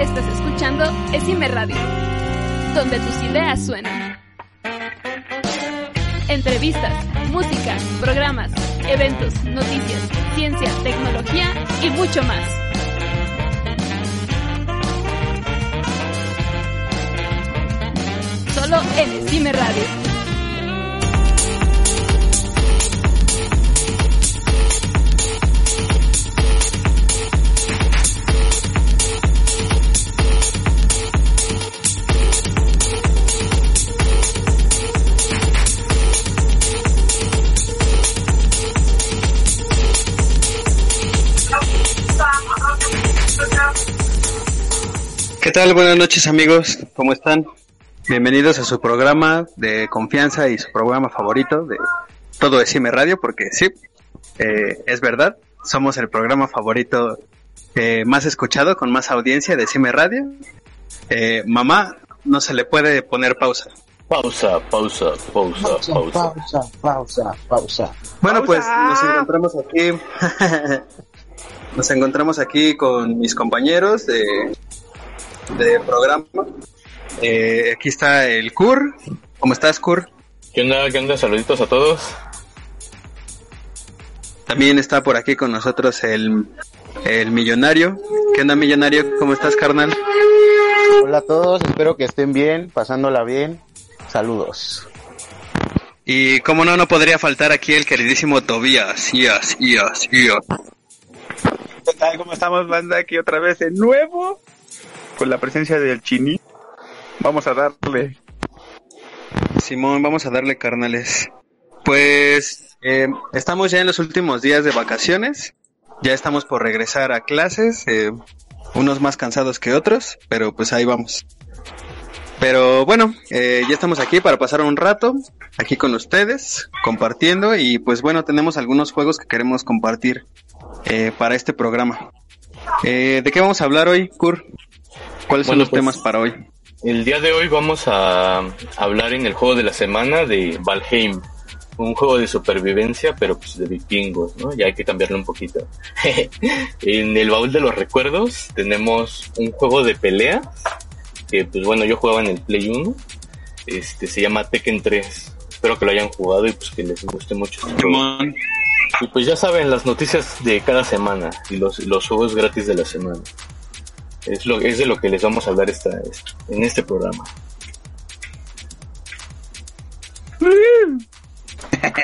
Estás escuchando Esime Radio, donde tus ideas suenan. Entrevistas, música, programas, eventos, noticias, ciencia, tecnología y mucho más. Solo en Esime Radio. ¿Qué tal? Buenas noches amigos, ¿cómo están? Bienvenidos a su programa de confianza y su programa favorito de todo de Cime Radio, porque sí, eh, es verdad, somos el programa favorito eh, más escuchado, con más audiencia de Cime Radio. Eh, mamá, no se le puede poner pausa. Pausa, pausa, pausa, pausa. Pausa, pausa, pausa. Bueno, pues nos encontramos aquí. nos encontramos aquí con mis compañeros de de programa. Eh, aquí está el Kur. ¿Cómo estás, Kur? ¿Qué onda? ¿Qué onda? Saluditos a todos. También está por aquí con nosotros el, el millonario. ¿Qué onda, millonario? ¿Cómo estás, carnal? Hola a todos, espero que estén bien, pasándola bien. Saludos. Y como no, no podría faltar aquí el queridísimo Tobías. Ias, Ias, Ias. ¿Qué tal? ¿Cómo estamos, banda? Aquí otra vez de nuevo con la presencia del chini. Vamos a darle. Simón, vamos a darle carnales. Pues eh, estamos ya en los últimos días de vacaciones. Ya estamos por regresar a clases. Eh, unos más cansados que otros, pero pues ahí vamos. Pero bueno, eh, ya estamos aquí para pasar un rato aquí con ustedes, compartiendo y pues bueno, tenemos algunos juegos que queremos compartir para este programa. ¿De qué vamos a hablar hoy, Kur? ¿Cuáles son los pues, temas para hoy? El día de hoy vamos a hablar en el juego de la semana de Valheim. Un juego de supervivencia, pero pues de vikingos, ¿no? Ya hay que cambiarlo un poquito. en el baúl de los recuerdos tenemos un juego de pelea, que pues bueno, yo jugaba en el Play 1. Este se llama Tekken 3. Espero que lo hayan jugado y pues que les guste mucho. este. Y pues ya saben las noticias de cada semana y los, los juegos gratis de la semana. Es, lo, es de lo que les vamos a hablar esta, en este programa.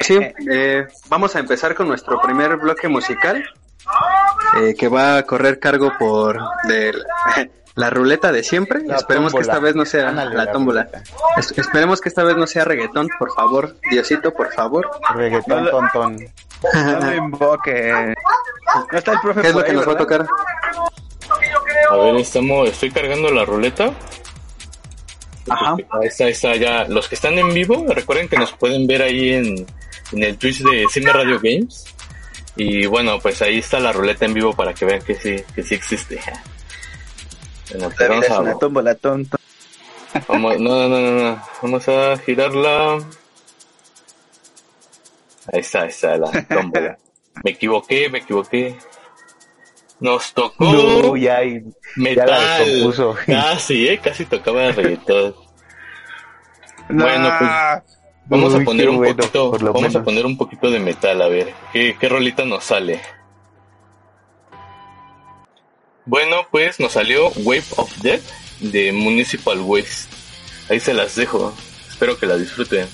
Sí, eh, vamos a empezar con nuestro primer bloque musical, eh, que va a correr cargo por de la, la ruleta de siempre. La esperemos que esta vez no sea Ándale, la la tómbola. ruleta. Es- esperemos que esta vez no sea reggaetón, por favor, Diosito, por favor. Reggaetón, No, tontón. No me invoque. No está el profe ¿Qué es lo que ahí, nos va a A ver, estamos, estoy cargando la ruleta. Ajá. Ahí está, ahí está ya. Los que están en vivo, recuerden que nos pueden ver ahí en, en el Twitch de Cine Radio Games. Y bueno, pues ahí está la ruleta en vivo para que vean que sí, que sí existe. Bueno, pues vamos Es a, una tómbola tonto. Vamos, no, no, no, no, no. Vamos a girarla. Ahí está, ahí está la tómbola. Me equivoqué, me equivoqué. Nos tocó No, ya, y- ya metal. descompuso. Casi, eh, casi tocaba reggaetón. No. Bueno, pues, Vamos a poner un bueno, poquito, vamos a poner un poquito de metal, a ver, ¿qué, qué rolita nos sale? Bueno, pues nos salió Wave of Death de Municipal Waste. Ahí se las dejo. Espero que la disfruten.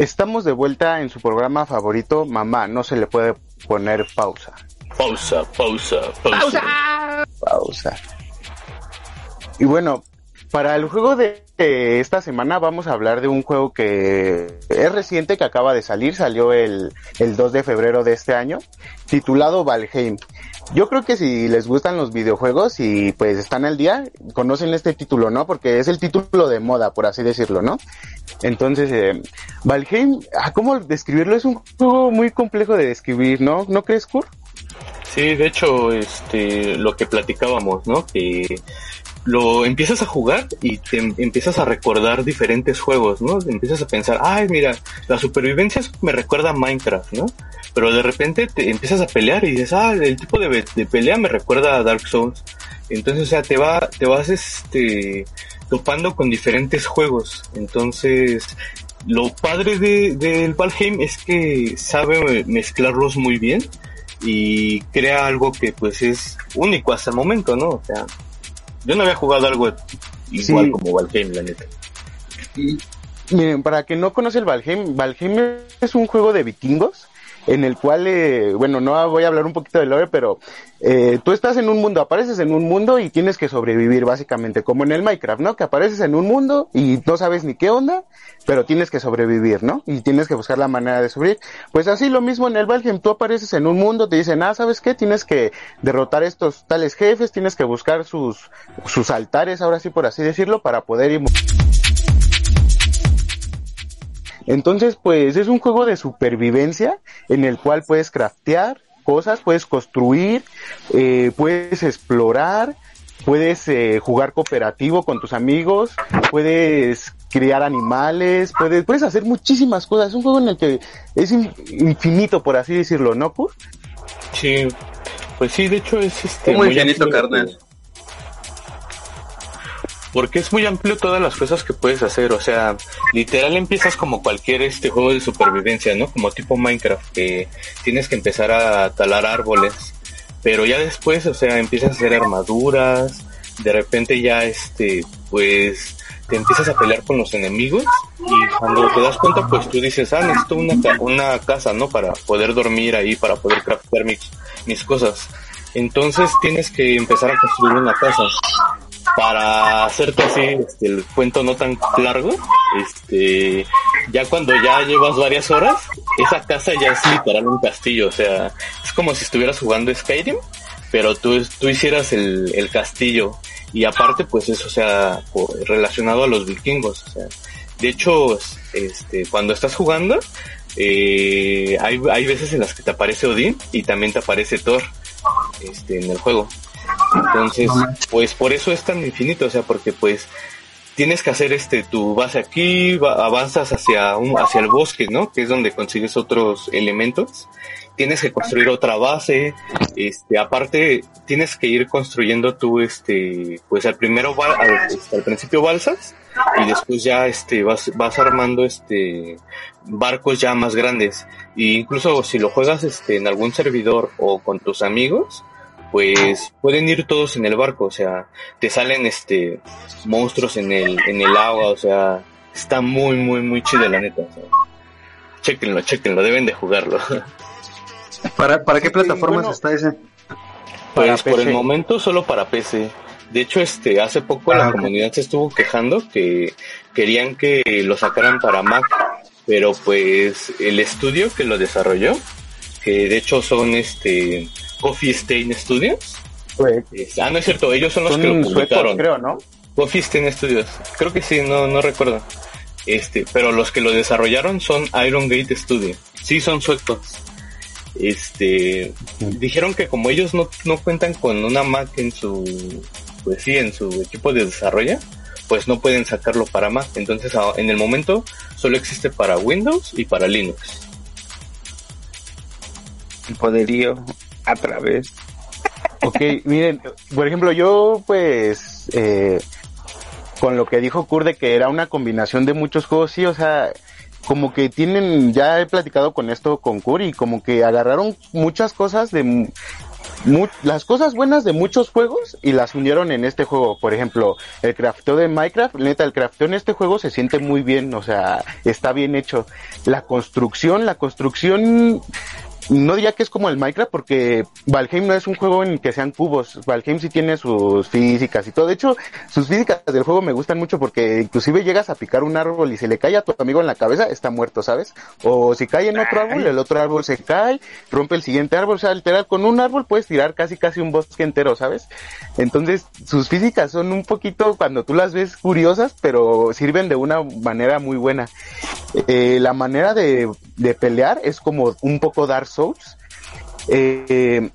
Estamos de vuelta en su programa favorito, Mamá, no se le puede poner pausa. Pausa, pausa, pausa. Pausa. Y bueno, para el juego de esta semana vamos a hablar de un juego que es reciente, que acaba de salir, salió el, el 2 de febrero de este año, titulado Valheim. Yo creo que si les gustan los videojuegos y pues están al día, conocen este título, ¿no? Porque es el título de moda, por así decirlo, ¿no? Entonces, eh, Valheim, ah, ¿cómo describirlo? Es un juego muy complejo de describir, ¿no? ¿No crees, Kurt? Sí, de hecho, este, lo que platicábamos, ¿no? Que lo empiezas a jugar y te empiezas a recordar diferentes juegos, ¿no? Empiezas a pensar, ay, mira, la supervivencia me recuerda a Minecraft, ¿no? Pero de repente te empiezas a pelear y dices, ah, el tipo de, pelea me recuerda a Dark Souls. Entonces, o sea, te va, te vas, este, topando con diferentes juegos. Entonces, lo padre del de, Valheim es que sabe mezclarlos muy bien y crea algo que pues es único hasta el momento, ¿no? O sea, yo no había jugado algo igual como Valheim, la neta. miren, para quien no conoce el Valheim, Valheim es un juego de vikingos en el cual, eh, bueno, no voy a hablar un poquito de lore, pero eh, tú estás en un mundo, apareces en un mundo y tienes que sobrevivir básicamente, como en el Minecraft, ¿no? Que apareces en un mundo y no sabes ni qué onda, pero tienes que sobrevivir, ¿no? Y tienes que buscar la manera de sobrevivir. Pues así lo mismo en el Valheim, tú apareces en un mundo, te dicen, ah, ¿sabes qué? Tienes que derrotar estos tales jefes, tienes que buscar sus, sus altares, ahora sí por así decirlo, para poder ir entonces, pues es un juego de supervivencia en el cual puedes craftear cosas, puedes construir, eh, puedes explorar, puedes eh, jugar cooperativo con tus amigos, puedes criar animales, puedes, puedes hacer muchísimas cosas. Es un juego en el que es infinito, por así decirlo, ¿no? Sí, pues sí, de hecho es este. Muy, infinito, carnal porque es muy amplio todas las cosas que puedes hacer, o sea, literal empiezas como cualquier este juego de supervivencia, ¿no? Como tipo Minecraft, que tienes que empezar a talar árboles, pero ya después, o sea, empiezas a hacer armaduras, de repente ya este, pues te empiezas a pelear con los enemigos y cuando te das cuenta pues tú dices, ah, necesito una, una casa, ¿no? Para poder dormir ahí, para poder craftear mis, mis cosas. Entonces tienes que empezar a construir una casa para hacerte así este, el cuento no tan largo, este, ya cuando ya llevas varias horas, esa casa ya es literal un castillo, o sea, es como si estuvieras jugando Skyrim, pero tú, tú hicieras el, el castillo y aparte pues eso, sea, relacionado a los vikingos, o sea, de hecho, este, cuando estás jugando, eh, hay, hay veces en las que te aparece Odín y también te aparece Thor, este, en el juego. Entonces, pues por eso es tan infinito, o sea, porque pues tienes que hacer este tu base aquí, avanzas hacia un, hacia el bosque, ¿no? Que es donde consigues otros elementos. Tienes que construir otra base, este, aparte tienes que ir construyendo tú, este, pues al primero, al, este, al principio balsas y después ya, este, vas, vas armando, este, barcos ya más grandes. E incluso si lo juegas, este, en algún servidor o con tus amigos, pues pueden ir todos en el barco, o sea, te salen este monstruos en el, en el agua, o sea, está muy, muy, muy chido la neta. O sea, chequenlo, chequenlo, deben de jugarlo. ¿Para, para qué plataformas está ese? Pues por el momento solo para PC. De hecho, este, hace poco la ah, comunidad se estuvo quejando que querían que lo sacaran para Mac, pero pues el estudio que lo desarrolló, que de hecho son este Coffee Stain Studios. ah, no es cierto, ellos son los que lo publicaron. creo, ¿no? Coffee Stain Studios. Creo que sí, no, no recuerdo. Este, pero los que lo desarrollaron son Iron Gate Studio. Sí, son suecos. Este, dijeron que como ellos no, no cuentan con una Mac en su, pues sí, en su equipo de desarrollo, pues no pueden sacarlo para Mac. Entonces, en el momento solo existe para Windows y para Linux. El poderío a través. Ok, miren, por ejemplo, yo pues eh, con lo que dijo Kurde que era una combinación de muchos juegos, sí, o sea, como que tienen, ya he platicado con esto con Kuri, como que agarraron muchas cosas de las cosas buenas de muchos juegos y las unieron en este juego. Por ejemplo, el crafteo de Minecraft, neta, el crafteo en este juego se siente muy bien, o sea, está bien hecho. La construcción, la construcción no diría que es como el Minecraft porque Valheim no es un juego en que sean cubos. Valheim sí tiene sus físicas y todo. De hecho, sus físicas del juego me gustan mucho porque inclusive llegas a picar un árbol y se le cae a tu amigo en la cabeza, está muerto, ¿sabes? O si cae en otro árbol, el otro árbol se cae, rompe el siguiente árbol. O sea, literal, con un árbol puedes tirar casi casi un bosque entero, ¿sabes? Entonces, sus físicas son un poquito, cuando tú las ves, curiosas, pero sirven de una manera muy buena. Eh, la manera de, de pelear es como un poco Dark Souls. Eh,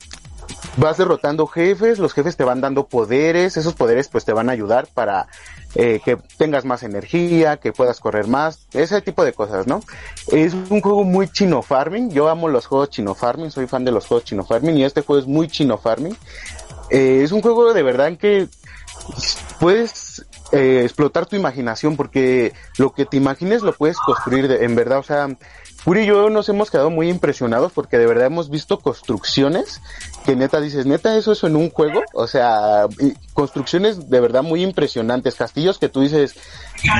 vas derrotando jefes, los jefes te van dando poderes, esos poderes pues te van a ayudar para eh, que tengas más energía, que puedas correr más, ese tipo de cosas, ¿no? Es un juego muy chino farming, yo amo los juegos chino farming, soy fan de los juegos chino farming y este juego es muy chino farming. Es un juego de verdad en que puedes eh, explotar tu imaginación porque lo que te imagines lo puedes construir de, en verdad, o sea, Puri y yo nos hemos quedado muy impresionados porque de verdad hemos visto construcciones que neta dices, neta eso eso en un juego, o sea, construcciones de verdad muy impresionantes, castillos que tú dices,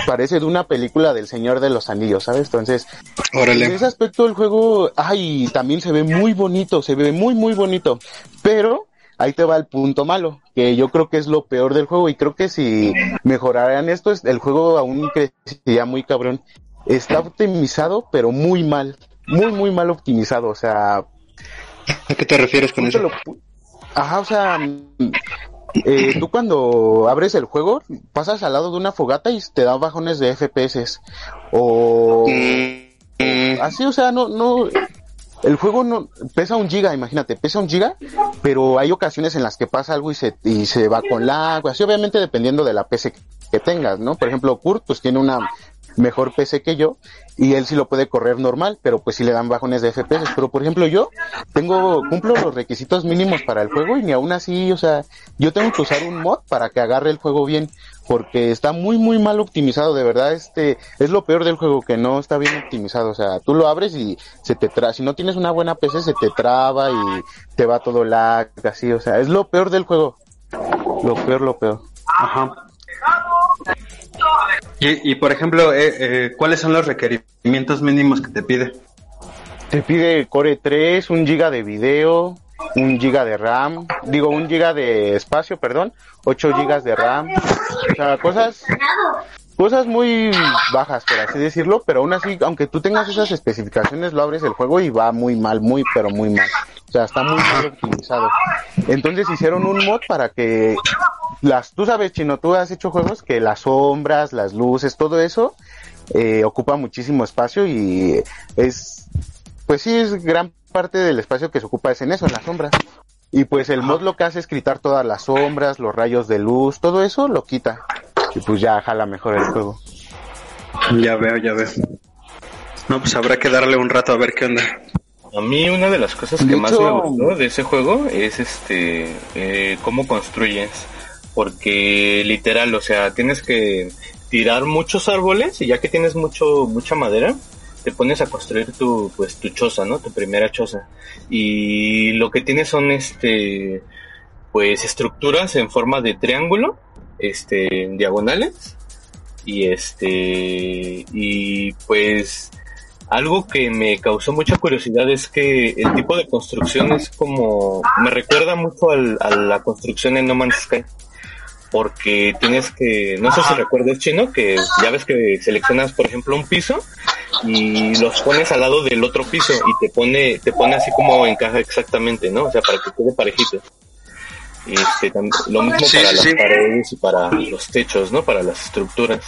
parece de una película del Señor de los Anillos, ¿sabes? Entonces, Órale. en ese aspecto el juego, ay, también se ve muy bonito, se ve muy muy bonito, pero ahí te va el punto malo, que yo creo que es lo peor del juego y creo que si mejoraran esto, el juego aún crecería muy cabrón. Está optimizado, pero muy mal, muy muy mal optimizado, o sea, ¿A qué te refieres con eso? lo Ajá, o sea, mm, eh, tú cuando abres el juego, pasas al lado de una fogata y te da bajones de FPS. O Mm, así, o sea, no, no, el juego no pesa un giga, imagínate, pesa un giga, pero hay ocasiones en las que pasa algo y se, y se va con lag, así obviamente dependiendo de la PC que tengas, ¿no? Por ejemplo, Kurt pues tiene una mejor PC que yo y él sí lo puede correr normal, pero pues sí le dan bajones de FPS. Pero por ejemplo yo tengo, cumplo los requisitos mínimos para el juego y ni aún así, o sea, yo tengo que usar un mod para que agarre el juego bien, porque está muy muy mal optimizado, de verdad, este, es lo peor del juego, que no está bien optimizado, o sea, tú lo abres y se te traba, si no tienes una buena PC se te traba y te va todo lag, así, o sea, es lo peor del juego, lo peor, lo peor. Ajá. Y, y por ejemplo, eh, eh, ¿cuáles son los requerimientos mínimos que te pide? Te pide Core 3, un giga de video, un giga de RAM, digo un giga de espacio, perdón, 8 gigas de RAM, o sea, cosas, cosas muy bajas, por así decirlo, pero aún así, aunque tú tengas esas especificaciones, lo abres el juego y va muy mal, muy, pero muy mal. O sea, está muy mal optimizado. Entonces hicieron un mod para que las, tú sabes, Chino, tú has hecho juegos que las sombras, las luces, todo eso, eh, ocupa muchísimo espacio y es, pues sí, es gran parte del espacio que se ocupa es en eso, en las sombras. Y pues el mod lo que hace es quitar todas las sombras, los rayos de luz, todo eso lo quita. Y pues ya jala mejor el juego. Ya veo, ya veo. No, pues habrá que darle un rato a ver qué onda. A mí una de las cosas que De más hecho- me gustó de ese juego es este eh, cómo construyes, porque literal, o sea, tienes que tirar muchos árboles y ya que tienes mucho mucha madera, te pones a construir tu pues tu choza, ¿no? Tu primera choza. Y lo que tienes son este pues estructuras en forma de triángulo, este en diagonales. Y este y pues algo que me causó mucha curiosidad es que el tipo de construcción es como me recuerda mucho al- a la construcción en No Man's Sky. Porque tienes que no sé si recuerdas chino que ya ves que seleccionas por ejemplo un piso y los pones al lado del otro piso y te pone te pone así como encaja exactamente no o sea para que quede parejito este, lo mismo Sí, para sí, las sí. paredes y para los techos, ¿no? Para las estructuras.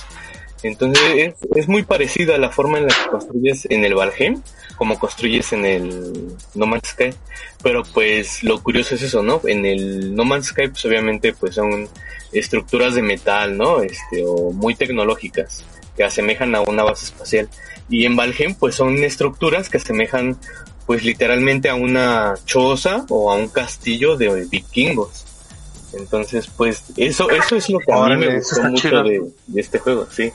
Entonces es, es muy parecida a la forma en la que construyes en el Valheim como construyes en el No Man's Sky. Pero pues lo curioso es eso, ¿no? En el No Man's Sky pues obviamente pues son estructuras de metal, ¿no? Este, o muy tecnológicas que asemejan a una base espacial. Y en Valheim pues son estructuras que asemejan pues literalmente a una choza o a un castillo de vikingos. Entonces, pues, eso, eso es lo que a mí Órale, me gustó mucho de, de este juego, sí.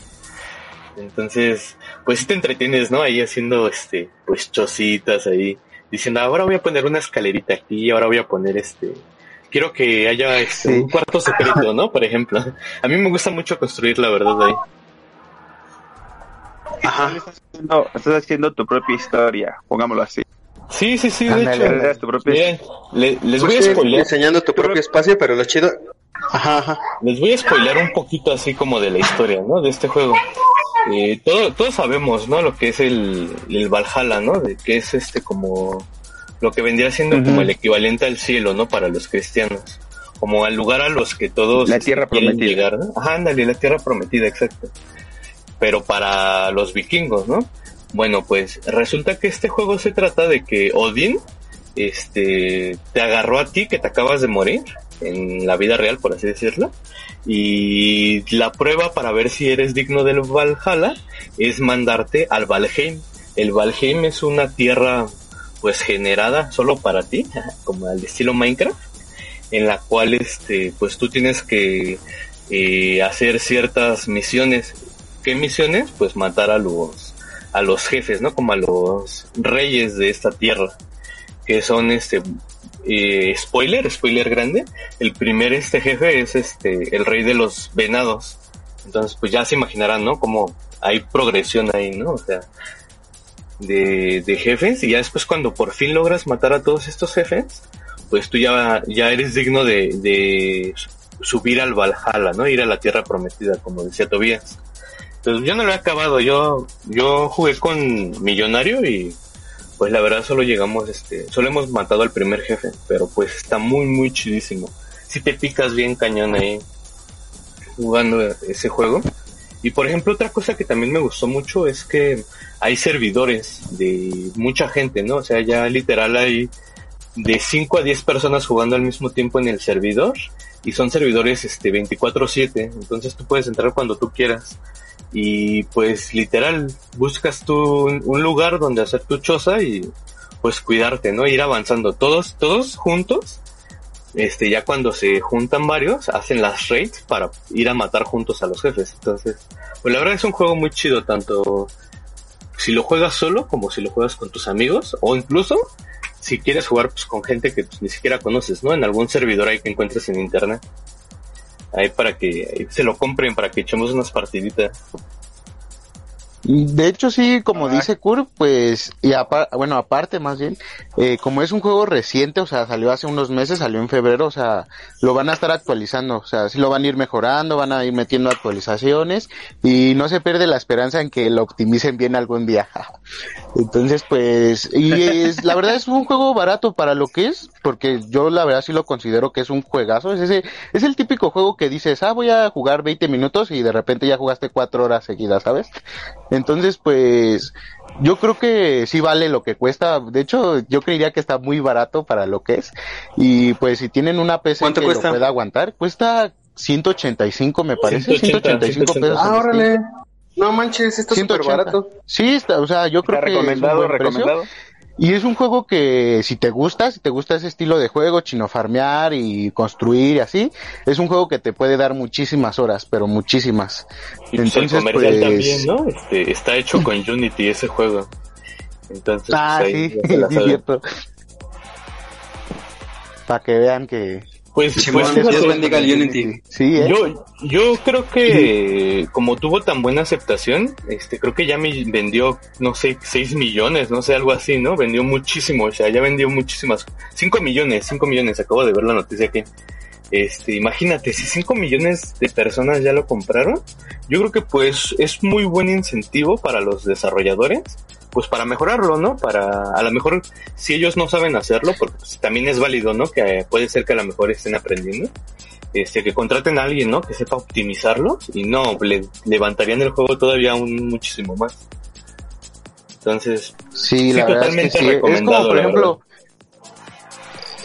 Entonces, pues sí te entretienes, ¿no? Ahí haciendo, este, pues, chocitas ahí, diciendo, ahora voy a poner una escalerita aquí, ahora voy a poner, este, quiero que haya este, un cuarto secreto, ¿no? Por ejemplo. A mí me gusta mucho construir, la verdad, ahí. Ajá. Estás haciendo tu propia historia, pongámoslo así. Sí, sí, sí, de hecho. Tu Bien, le- les voy a Pues Sí, spoilear, Enseñando tu propio espacio, pero lo chido. Ajá, ajá. les voy a spoilear un poquito así como de la historia, ¿no? De este juego. Eh, todo, todos sabemos, ¿no? Lo que es el, el Valhalla, ¿no? De que es este como lo que vendría siendo como el equivalente al cielo, ¿no? Para los cristianos. Como al lugar a los que todos La tierra quieren prometida. llegar, ¿no? Ajá, ándale, la tierra prometida, exacto. Pero para los vikingos, ¿no? Bueno, pues resulta que este juego se trata de que Odín este te agarró a ti que te acabas de morir en la vida real, por así decirlo. Y la prueba para ver si eres digno del Valhalla es mandarte al Valheim. El Valheim es una tierra pues generada solo para ti, como al estilo Minecraft, en la cual este pues tú tienes que eh, hacer ciertas misiones. ¿Qué misiones? Pues matar a los a los jefes, ¿no? Como a los reyes de esta tierra, que son este eh, spoiler, spoiler grande. El primer este jefe es este el rey de los venados. Entonces, pues ya se imaginarán, ¿no? Como hay progresión ahí, ¿no? O sea, de, de jefes y ya después cuando por fin logras matar a todos estos jefes, pues tú ya, ya eres digno de, de subir al Valhalla, ¿no? Ir a la tierra prometida, como decía Tobías. Entonces yo no lo he acabado, yo, yo jugué con Millonario y pues la verdad solo llegamos, este, solo hemos matado al primer jefe, pero pues está muy, muy chidísimo. Si te picas bien cañón ahí jugando ese juego. Y por ejemplo, otra cosa que también me gustó mucho es que hay servidores de mucha gente, ¿no? O sea, ya literal hay de 5 a 10 personas jugando al mismo tiempo en el servidor y son servidores este 24/7, entonces tú puedes entrar cuando tú quieras. Y pues literal, buscas tú un, un lugar donde hacer tu choza y pues cuidarte, ¿no? Ir avanzando todos todos juntos. Este, ya cuando se juntan varios, hacen las raids para ir a matar juntos a los jefes. Entonces, pues la verdad es un juego muy chido, tanto si lo juegas solo como si lo juegas con tus amigos, o incluso si quieres jugar pues, con gente que pues, ni siquiera conoces, ¿no? En algún servidor ahí que encuentres en internet. Ahí para que se lo compren, para que echemos unas partiditas. De hecho, sí, como Ah. dice Kurt, pues, y apa- bueno, aparte más bien, eh, como es un juego reciente, o sea, salió hace unos meses, salió en febrero, o sea, lo van a estar actualizando, o sea, sí lo van a ir mejorando, van a ir metiendo actualizaciones, y no se pierde la esperanza en que lo optimicen bien algún día. Entonces, pues, y es, la verdad es un juego barato para lo que es, porque yo la verdad sí lo considero que es un juegazo, es ese, es el típico juego que dices, ah, voy a jugar 20 minutos y de repente ya jugaste 4 horas seguidas, ¿sabes? Entonces, pues, yo creo que sí vale lo que cuesta. De hecho, yo creería que está muy barato para lo que es. Y pues, si tienen una PC ¿Cuánto que cuesta? lo pueda aguantar, cuesta 185, me parece. 180, 185 pesos. Ah, órale. No manches, esto es súper 180. barato. Sí, está, o sea, yo creo Está que es un recomendado, precio. Y es un juego que si te gusta, si te gusta ese estilo de juego, chino farmear y construir y así, es un juego que te puede dar muchísimas horas, pero muchísimas. Y pues el Entonces, comercial pues- también, ¿no? Este, está hecho con Unity ese juego. Entonces, Ah, pues, ahí sí, saben. cierto. Para que vean que... Pues, pues, Dios fíjate, bendiga el Unity. Sí, ¿eh? Yo, yo creo que como tuvo tan buena aceptación, este, creo que ya me vendió, no sé, 6 millones, no sé, algo así, ¿no? Vendió muchísimo, o sea, ya vendió muchísimas, 5 millones, 5 millones, acabo de ver la noticia aquí. Este, imagínate, si 5 millones de personas ya lo compraron, yo creo que pues es muy buen incentivo para los desarrolladores, pues para mejorarlo, ¿no? Para, a lo mejor, si ellos no saben hacerlo, porque pues, también es válido, ¿no? Que puede ser que a lo mejor estén aprendiendo este, que contraten a alguien, ¿no? Que sepa optimizarlo y no, le levantarían el juego todavía un muchísimo más. Entonces, Sí, Sí, la verdad es que totalmente sí. Es como, recomendado, por ejemplo,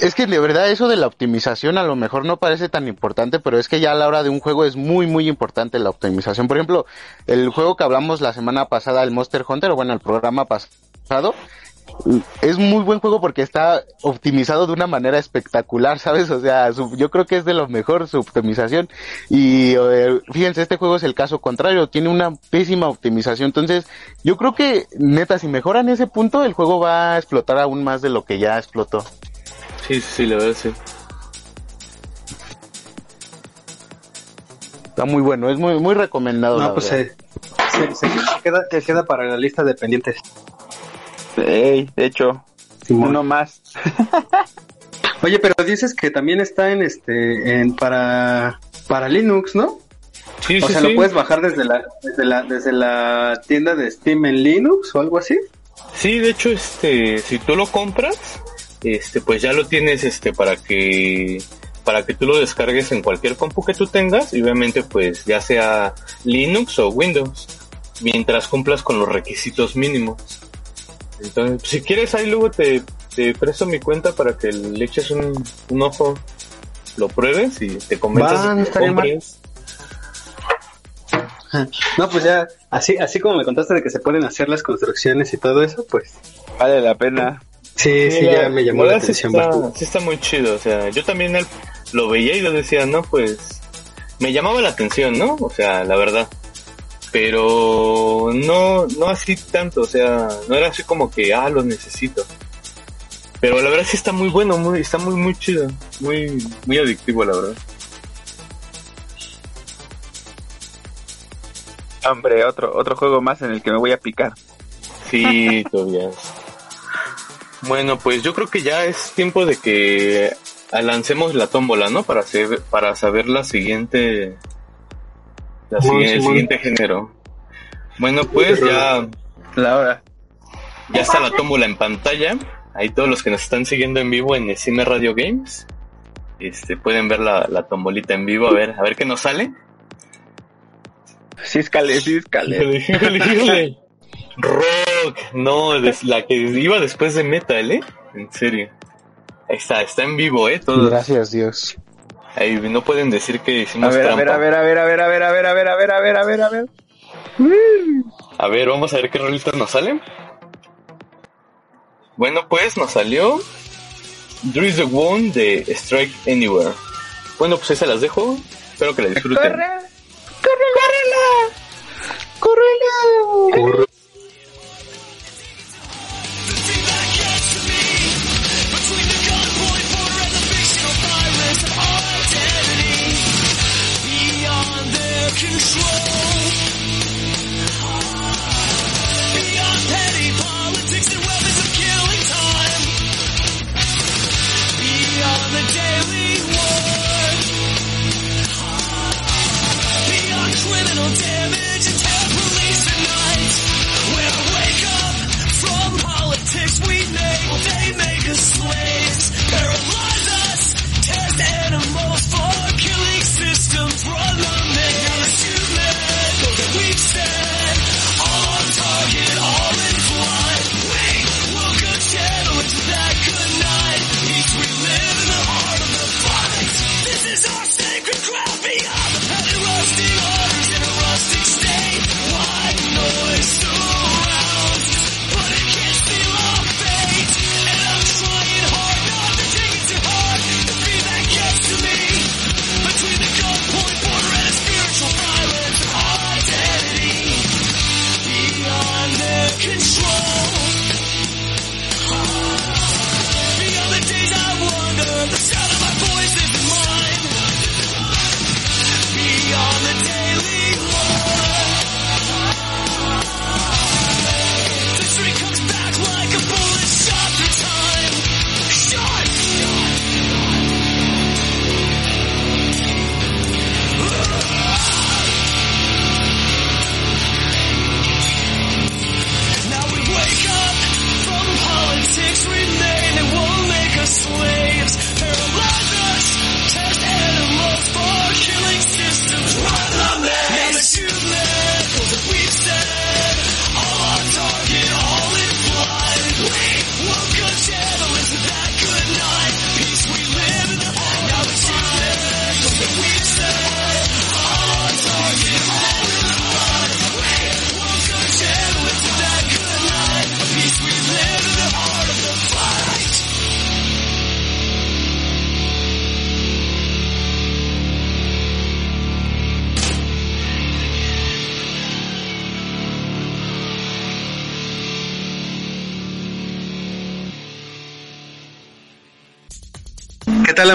es que de verdad eso de la optimización a lo mejor no parece tan importante, pero es que ya a la hora de un juego es muy, muy importante la optimización. Por ejemplo, el juego que hablamos la semana pasada, el Monster Hunter, o bueno, el programa pasado, es muy buen juego porque está optimizado de una manera espectacular, ¿sabes? O sea, su- yo creo que es de lo mejor su optimización. Y eh, fíjense, este juego es el caso contrario, tiene una pésima optimización. Entonces, yo creo que, neta, si mejoran ese punto, el juego va a explotar aún más de lo que ya explotó. Sí, sí, la verdad sí. Está muy bueno, es muy muy recomendado. No, pues verdad. Eh, se, queda, queda para la lista de pendientes. Ey, de hecho, uno más. Oye, pero dices que también está en este en para para Linux, ¿no? Sí, o sí, sea, lo puedes bajar desde la, desde la desde la tienda de Steam en Linux o algo así. Sí, de hecho, este, si tú lo compras, este, pues ya lo tienes, este, para que, para que tú lo descargues en cualquier compu que tú tengas y obviamente, pues, ya sea Linux o Windows, mientras cumplas con los requisitos mínimos. Entonces, si quieres, ahí luego te, te presto mi cuenta para que le eches un, un ojo, lo pruebes y te convenzas compres. No, pues ya, así, así como me contaste de que se pueden hacer las construcciones y todo eso, pues Vale la pena. Sí, sí, la- ya me llamó la verdad sí atención está, bastante. sí está muy chido, o sea, yo también el- lo veía y lo decía, no, pues me llamaba la atención, ¿no? O sea, la verdad. Pero no, no así tanto, o sea, no era así como que, ah, lo necesito. Pero la verdad sí está muy bueno, muy, está muy, muy chido, muy, muy adictivo, la verdad. Hombre, otro, otro juego más en el que me voy a picar. Sí, Tobias. Bueno, pues yo creo que ya es tiempo de que lancemos la tómbola, ¿no? Para hacer, para saber la siguiente, la Simón, siguiente, el siguiente género. Bueno, pues ya, La hora. ya está la tómbola en pantalla. Ahí todos los que nos están siguiendo en vivo en Cine Radio Games, este, pueden ver la, la tombolita en vivo. A ver, a ver qué nos sale. Sí, escale, sí, híjole. Rock, no, es la que iba después de Metal, ¿eh? En serio. Ahí está, está en vivo, ¿eh? Todo. Gracias Dios. Ahí no pueden decir que A hicimos ver, a trampa. ver, a ver, a ver, a ver, a ver, a ver, a ver, a ver, a ver, a ver, a ver. A ver, vamos a ver qué rolitas nos salen. Bueno, pues nos salió There is the One de Strike Anywhere. Bueno, pues ahí se las dejo. Espero que la disfruten. Criminal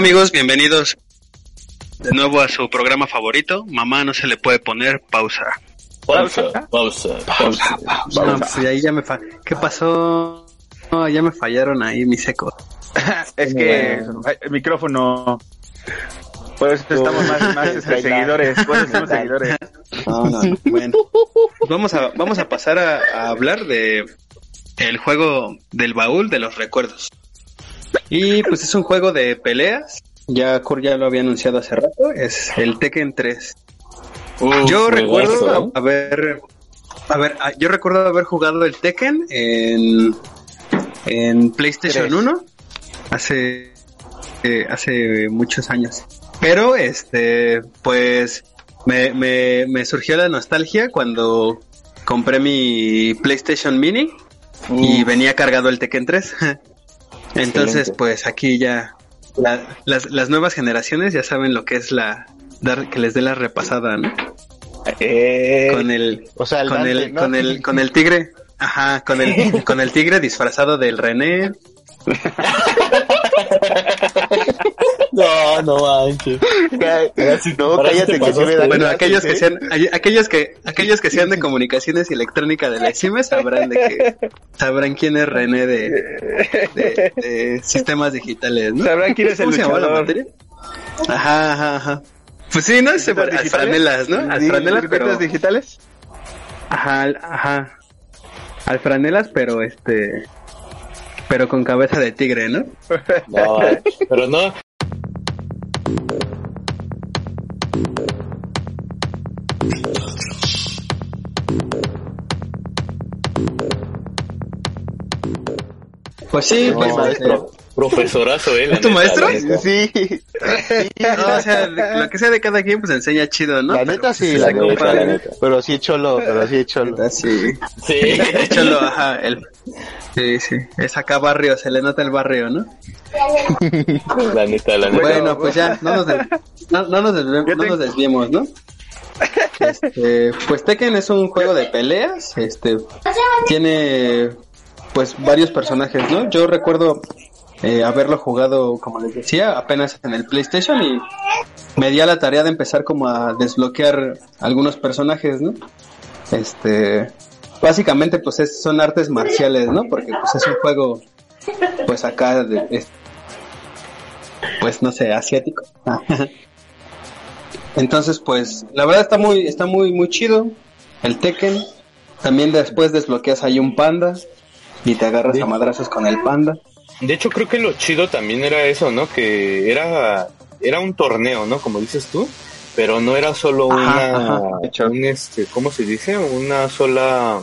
amigos? Bienvenidos de nuevo a su programa favorito. Mamá no se le puede poner pausa. Pausa, pausa, pausa. No, pues ahí ya me fa- ¿Qué pasó? No, ya me fallaron ahí mis secos. Es que el micrófono. Por eso estamos más, más este, seguidores. Por eso somos seguidores. No, no, no. Bueno, vamos a, vamos a pasar a, a hablar de el juego del baúl de los recuerdos. Y pues es un juego de peleas. Ya Kur ya lo había anunciado hace rato. Es el Tekken 3. Uf, Yo recuerdo ¿eh? haber, a ver, yo recuerdo haber jugado el Tekken en, en PlayStation Tres. 1 hace, eh, hace muchos años. Pero, este, pues, me, me, me surgió la nostalgia cuando compré mi PlayStation Mini y venía cargado el Tekken 3. Entonces, Excelente. pues aquí ya la- las, las nuevas generaciones ya saben lo que es la dar que les dé la repasada, ¿no? Eh, con el O sea, el con Dante, el ¿no? con el con el tigre ajá con el con el tigre disfrazado del René No, no manches. No, cállate te que sí me da bueno aquellos que sean aquellos que aquellos que sean de comunicaciones y electrónica de la CIME sabrán de que sabrán quién es René de, de, de sistemas digitales ¿no? Sabrán quién es el ¿Cómo se llama la luchador. materia? ajá ajá ajá pues sí no se ¿Circuitos al digitales? franelas no al Sí, franelas circuitos pero digitales? Ajá, ajá. Al franelas, pero este. Pero con cabeza de tigre, ¿no? No, pero no. Pues sí, No, pues. maestro. Profesorazo, eh. la ¿Es tu neta, maestro? la. Sí, no, o sea, de- lo que sea de cada quien, pues enseña chido, ¿no? la neta pues, sí, se la neta, la neta. Pero sí cholo, pero sí cholo. Neta, Sí. Sí. De hecho, lo, ajá, el. Sí, sí. Es acá barrio, se le nota el barrio, ¿no? La neta, la neta. Bueno, pues ya, no nos, des- no, no nos, desvi- Yo no te- nos desviemos, ¿no? Este, pues Tekken es un juego de peleas, este, tiene pues varios personajes, ¿no? Yo recuerdo eh, haberlo jugado, como les decía, apenas en el PlayStation y me di a la tarea de empezar como a desbloquear algunos personajes, ¿no? Este, básicamente pues es- son artes marciales, ¿no? Porque pues es un juego, pues acá, de, es- pues no sé, asiático. Entonces, pues, la verdad está muy, está muy, muy chido. El Tekken. También después desbloqueas ahí un panda y te agarras a madrazos con el panda. De hecho, creo que lo chido también era eso, ¿no? Que era, era un torneo, ¿no? Como dices tú, pero no era solo Ajá, una, ajá, de un, este, ¿cómo se dice? Una sola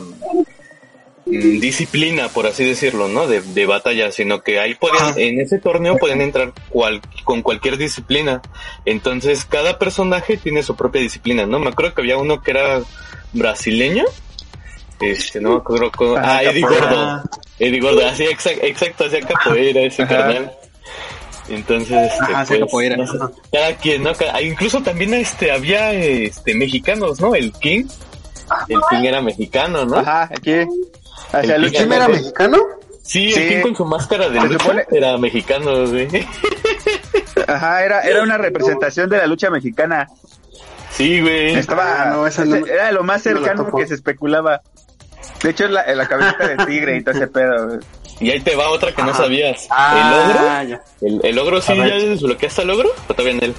mm, disciplina, por así decirlo, ¿no? De, de batalla, sino que ahí podían, en ese torneo pueden entrar cual, con cualquier disciplina. Entonces, cada personaje tiene su propia disciplina, ¿no? Me acuerdo que había uno que era brasileño. Este, no me acuerdo cómo. Ah, Eddie Gordo. Eddie Gordo, así exacto, exacto, hacía capoeira ese Ajá. carnal. Entonces, este, Ajá, pues, capoeira, no sé, cada quien, ¿no? Cada- incluso también este había este mexicanos, ¿no? El King. El King era mexicano, ¿no? Ajá, aquí. Hacia El King ¿Quién era mexicano? Sí, Sí. el King con su máscara de lucha supone- era mexicano, güey. Ajá, era, era una representación de la lucha mexicana. Sí, güey. Estaba, Ah, no, esa no- era lo más no cercano topo. que se especulaba. De hecho, es la, la cabecita de tigre y todo ese pedo. Y ahí te va otra que no Ajá. sabías. Ah, ¿El ya. ogro? ¿El, el ogro sí ya desbloqueaste al ogro? ¿O todavía en él?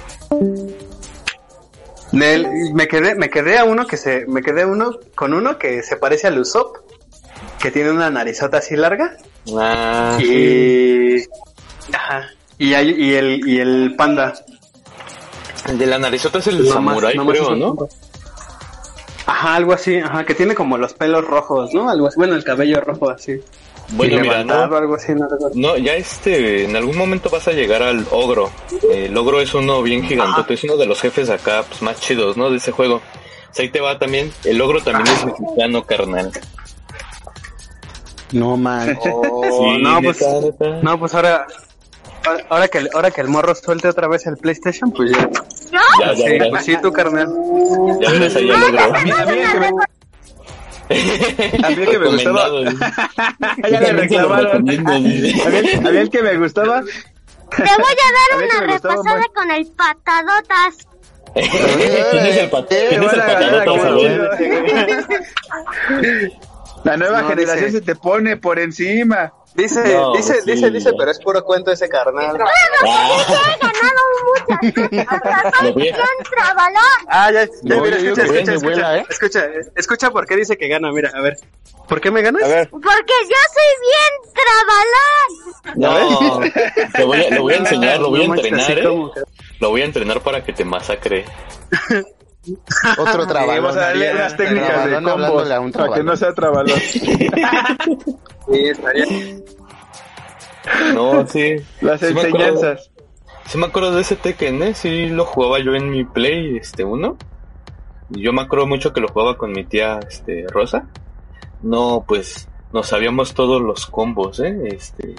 Nel, me quedé, me quedé a uno que se, me quedé uno con uno que se parece al Usopp, que tiene una narizota así larga Ah, sí. y, ajá, y hay, y el, y el panda. El de la narizota es el samurai, nomás creo, ¿no? Ajá, algo así, ajá, que tiene como los pelos rojos, ¿no? Algo así, bueno, el cabello rojo así. Bueno, mira, no, algo así, no ya este, en algún momento vas a llegar al ogro. El ogro es uno bien gigantote, es uno de los jefes acá pues, más chidos, ¿no? De ese juego. O sea, ahí te va también. El ogro también es mexicano, carnal. No man. Oh, Sí, no, pues, no, pues ahora, ahora- que, el- ahora que el morro suelte otra vez el PlayStation, pues ya. Ya, ya Sí, verás. pues sí, tu carnal. Ya verás ahí al ogro. A mí, a mí el que me, a mí el que me gustaba. A mí, a mí el que me gustaba. Te voy a dar el una repasada con el patadotas. ¿Quién es el, pat- Eh, quién es el? La nueva No, generación dice- se te pone por encima. Dice, No, dice, sí, dice, dice, pero es puro cuento ese carnal. Ah, muchas a- Soy. Ah, ya, ya, No, mira, escucha, escucha, escucha, vuela, ¿eh? escucha, escucha por qué dice que gana, mira, a ver. ¿Por qué me ganas? A ver, Porque yo soy bien trabalón. No, lo voy a, lo voy a enseñar, lo voy a entrenar, ¿eh? Lo voy a entrenar para que te masacre. Otro trabalón. vamos a darle unas técnicas de combos para que no sea trabalón. Sí, estaría. No, sí. Las Sí me acuerdo. enseñanzas. Sí me acuerdo de ese Tekken, ¿eh? Sí lo jugaba yo en mi Play, este, uno. Y Yo me acuerdo mucho que lo jugaba con mi tía, este, Rosa. No, pues, nos sabíamos todos los combos, ¿eh? Este,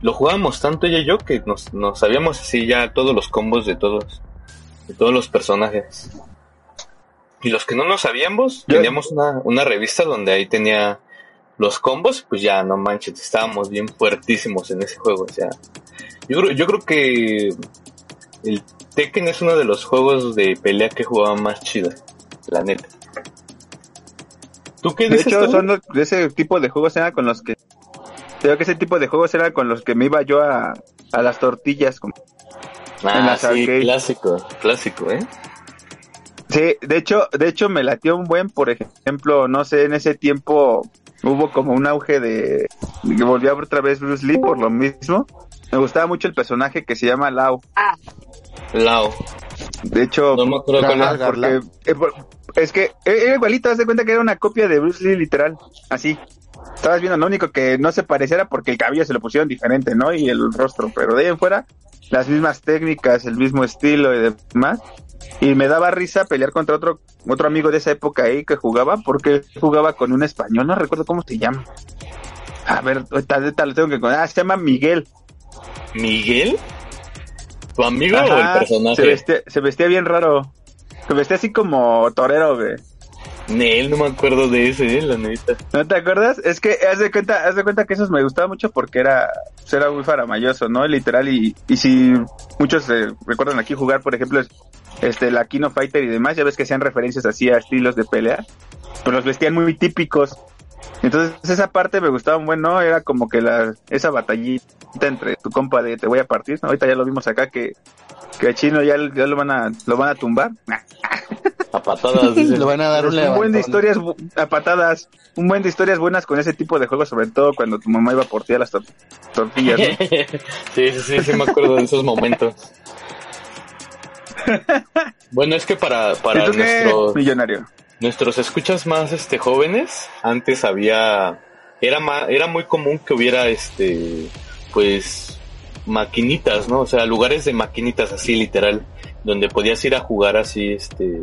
lo jugábamos tanto ella y yo que nos, nos sabíamos así ya todos los combos de todos, de todos los personajes. Y los que no nos sabíamos, Yo- teníamos una, una revista donde ahí tenía los combos, pues ya no manches, estábamos bien fuertísimos en ese juego, o sea. Yo creo, yo creo que el Tekken es uno de los juegos de pelea que jugaba más chido, la neta. ¿Tú qué De dices? hecho, Toby? son los- de ese tipo de juegos eran con los que. Creo que ese tipo de juegos era con los que me iba yo a, a las tortillas. como- en Ah, las sí, clásico, clásico, ¿eh? Sí, de hecho, de hecho me latió un buen, por ejemplo, no sé, en ese tiempo hubo como un auge de que volvió a ver otra vez Bruce Lee por lo mismo. Me gustaba mucho el personaje que se llama Lau. Lao. De hecho, No me acuerdo porque eh, es que era igualito, haz de cuenta que era una copia de Bruce Lee literal, así. Estabas viendo, lo único que no se pareciera porque el cabello se lo pusieron diferente, ¿no? Y el rostro, pero de ahí en fuera, las mismas técnicas, el mismo estilo y demás. Y me daba risa pelear contra otro otro amigo de esa época ahí que jugaba, porque jugaba con un español, no recuerdo cómo se llama. A ver, ahorita lo tengo que Ah, se llama Miguel. ¿Miguel? ¿Tu amigo o el personaje? Se vestía, se vestía bien raro. Se vestía así como torero, güey. Nel, no me acuerdo de ese, eh, la neta. ¿No te acuerdas? Es que haz de cuenta, haz de cuenta que esos me gustaba mucho porque era, era muy faramayoso, ¿no? Literal, y, y si muchos eh, recuerdan aquí jugar, por ejemplo, es- este, la Kino Fighter y demás, ya ves que hacían referencias así a estilos de pelea, pero los vestían muy típicos. Entonces, esa parte me gustaba un buen, ¿no? Era como que la, esa batallita entre tu compa de te voy a partir, ¿no? Ahorita ya lo vimos acá que, que a Chino ya, ya lo van a, lo van a tumbar. A patadas, dice. Le van a dar un un buen de historias a patadas, un buen de historias buenas con ese tipo de juegos, sobre todo cuando tu mamá iba por ti a las tor- tortillas, ¿no? sí, sí, sí, sí me acuerdo de esos momentos. Bueno, es que para, ¿Y para nuestros, millonario? nuestros escuchas más este jóvenes, antes había era ma- era muy común que hubiera este pues maquinitas, ¿no? O sea, lugares de maquinitas así literal, donde podías ir a jugar así este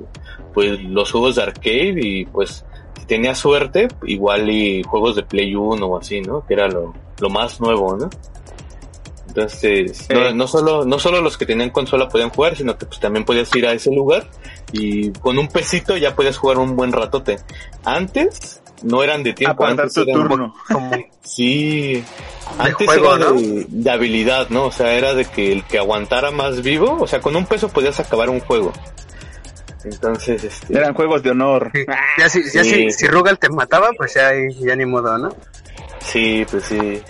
pues los juegos de arcade y pues si tenías suerte, igual y juegos de Play 1 o así, ¿no? Que era lo, lo más nuevo, ¿no? Entonces, no, no solo no solo los que tenían consola podían jugar, sino que pues también podías ir a ese lugar y con un pesito ya podías jugar un buen ratote. Antes no eran de tiempo, Aguantar antes tu eran- turno. Sí, antes juego, era ¿no? de, de habilidad, ¿no? O sea, era de que el que aguantara más vivo, o sea, con un peso podías acabar un juego. Entonces, este, Eran juegos de honor. Ya si, ya Sí. si, si Rugal te mataba, pues ya, ya ni modo, ¿no? sí, pues sí.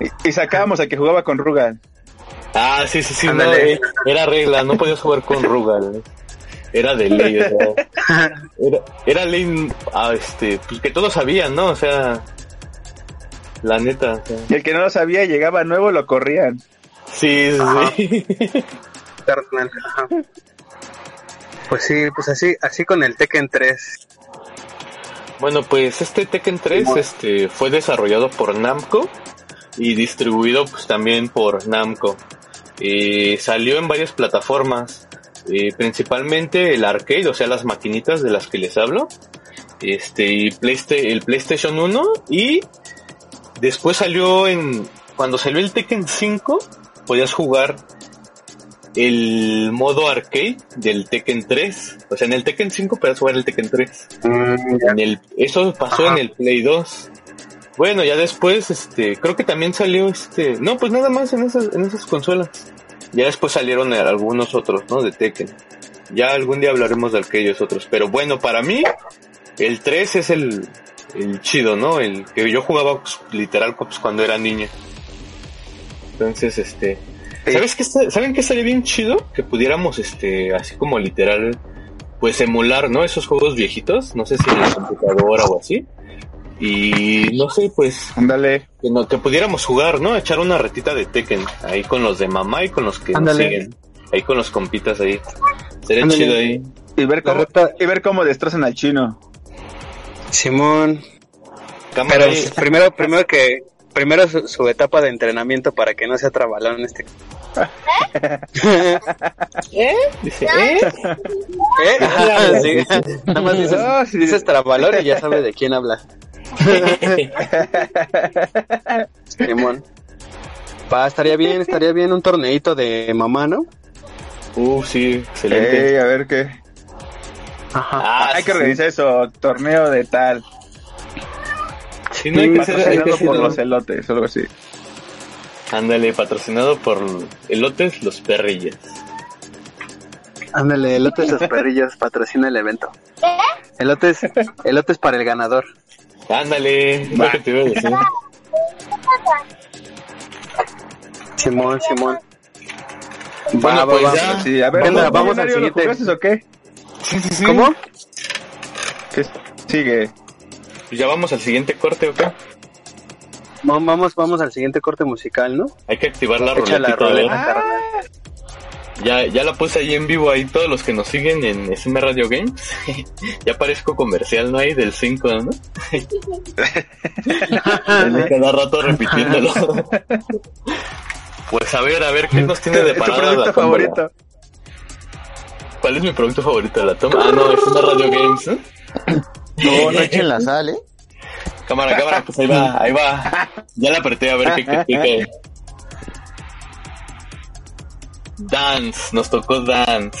Y, y sacábamos al que jugaba con Rugal. Ah, sí, sí, sí, no, eh, era regla, no podías jugar con Rugal. ¿eh? Era de ley, o sea, era, era ley, ah, este, pues que todos sabían, ¿no? O sea, la neta, o sea, Y el que no lo sabía llegaba nuevo, lo corrían. sí, sí, Ajá. sí. Carnal, ajá. Pues sí, pues así, así con el Tekken 3. Bueno, pues este Tekken 3 este, fue desarrollado por Namco y distribuido pues también por Namco. Eh, salió en varias plataformas, eh, principalmente el arcade, o sea, las maquinitas de las que les hablo, este, y Playsta- el PlayStation 1 y después salió en, cuando salió el Tekken 5, podías jugar el modo arcade del Tekken 3. O sea, en el Tekken 5 podías jugar el Tekken 3. En el, eso pasó Ajá. en el Play 2. Bueno, ya después, este, creo que también salió este, no, pues nada más en esas, en esas consolas. Ya después salieron algunos otros, ¿no? De Tekken. Ya algún día hablaremos de aquellos otros. Pero bueno, para mí, el 3 es el, el chido, ¿no? El que yo jugaba pues, literal pues, cuando era niña. Entonces, este... ¿Sabes qué está- ¿Saben qué estaría bien chido? Que pudiéramos, este, así como literal, pues emular, ¿no? Esos juegos viejitos, no sé si en la computadora o así. Y no sé, pues Ándale. que, no, que pudiéramos jugar, ¿no? Echar una retita de Tekken ahí con los de mamá y con los que nos siguen. Ahí con los compitas ahí. Sería chido ahí. Y ver cómo, reta- y ver cómo destrozan al chino. Simón. Cámara Pero ahí. primero, primero que, primero su, su etapa de entrenamiento para que no sea trabalón este. Dice, ¿eh? ¿Eh? Ajá, sí. Nada más dices, sí. dices trabalón y ya sabe de quién habla. Simón. Va, estaría bien, estaría bien un torneito de mamá, ¿no? Uh, sí, excelente. Ey, a ver qué. Ajá. Ah, hay que sí. organizar eso, torneo de tal. Sí, no hay que que Patrocinado por los elotes, algo así. Ándale, patrocinado por elotes los perrillas. Ándale, elotes los perrillos patrocina el evento. Elotes, elotes para el ganador. Ándale, lo que te iba a decir. Simón, Simón. Bueno, Va, pues va. ya. Sí, a ver, Venga, ¿vos, vamos al lo siguiente. o qué? Sí, sí, sí. ¿Cómo? ¿Qué sigue? Pues ya vamos al siguiente corte, ¿ok? Va- Vamos, vamos al siguiente corte musical, ¿no? Hay que activar la ruletita. carnal. Ya, ya la puse ahí en vivo, ahí todos los que nos siguen en SM Radio Games. ya parezco comercial, ¿no? Ahí del 5, ¿no? Cada rato repitiéndolo. pues a ver, a ver, ¿qué nos tiene de ¿Es tu parada la favorito? ¿Cuál es mi producto favorito? La toma. Ah, no, es una Radio Games, ¿no? No, no echen la sal, ¿eh? Cámara, cámara, pues ahí va, ahí va. Ya la apreté a ver qué, qué, qué cae. Dance, nos tocó Dance.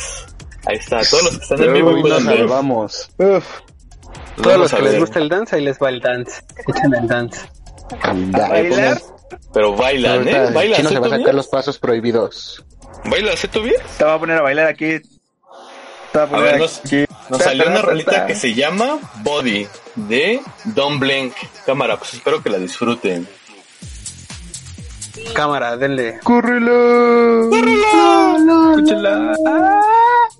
Ahí está, todos los que están en vivo pueden ver. salvamos. Uf. Todos Vamos los que les gusta el dance, ahí les va el dance. Echen el dance. ¿Bailar? Pero bailan, ¿eh? Bailan, chino se va a ¿sí, sacar los pasos prohibidos. ¿Bailas, ¿eh, tú bien? Te voy a poner a bailar aquí. A ver, nos, aquí. nos salió una rolita que se llama Body de Don Blank. Cámara, pues espero que la disfruten. Cámara, denle. ¡Córrelo! ¡Córrelo! ¡Escúchala! body,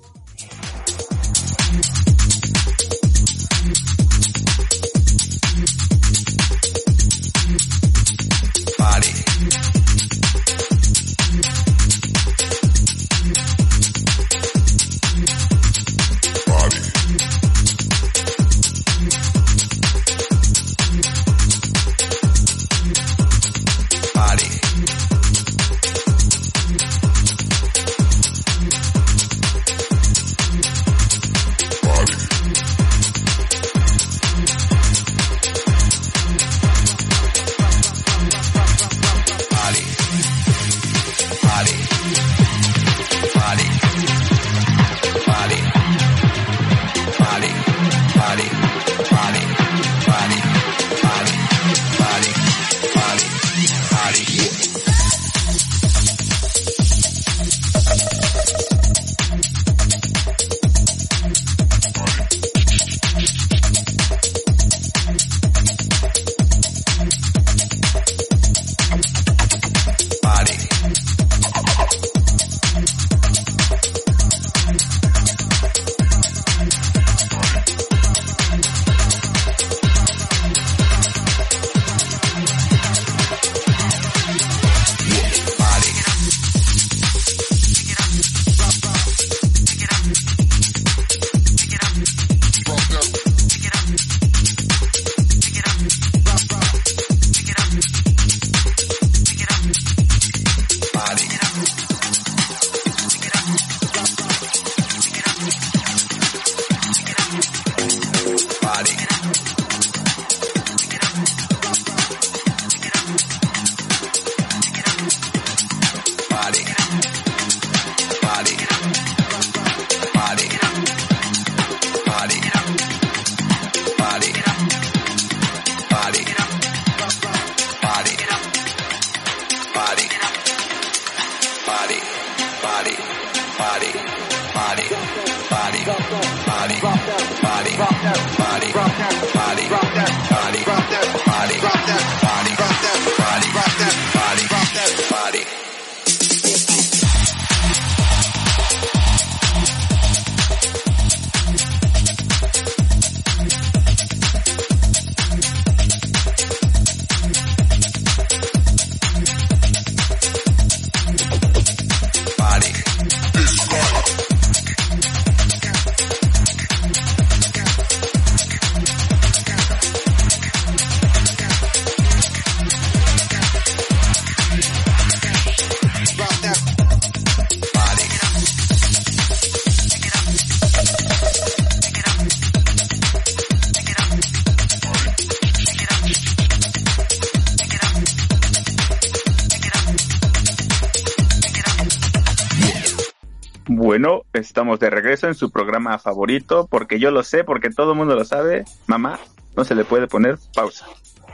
Estamos de regreso en su programa favorito, porque yo lo sé, porque todo el mundo lo sabe. Mamá, no se le puede poner pausa.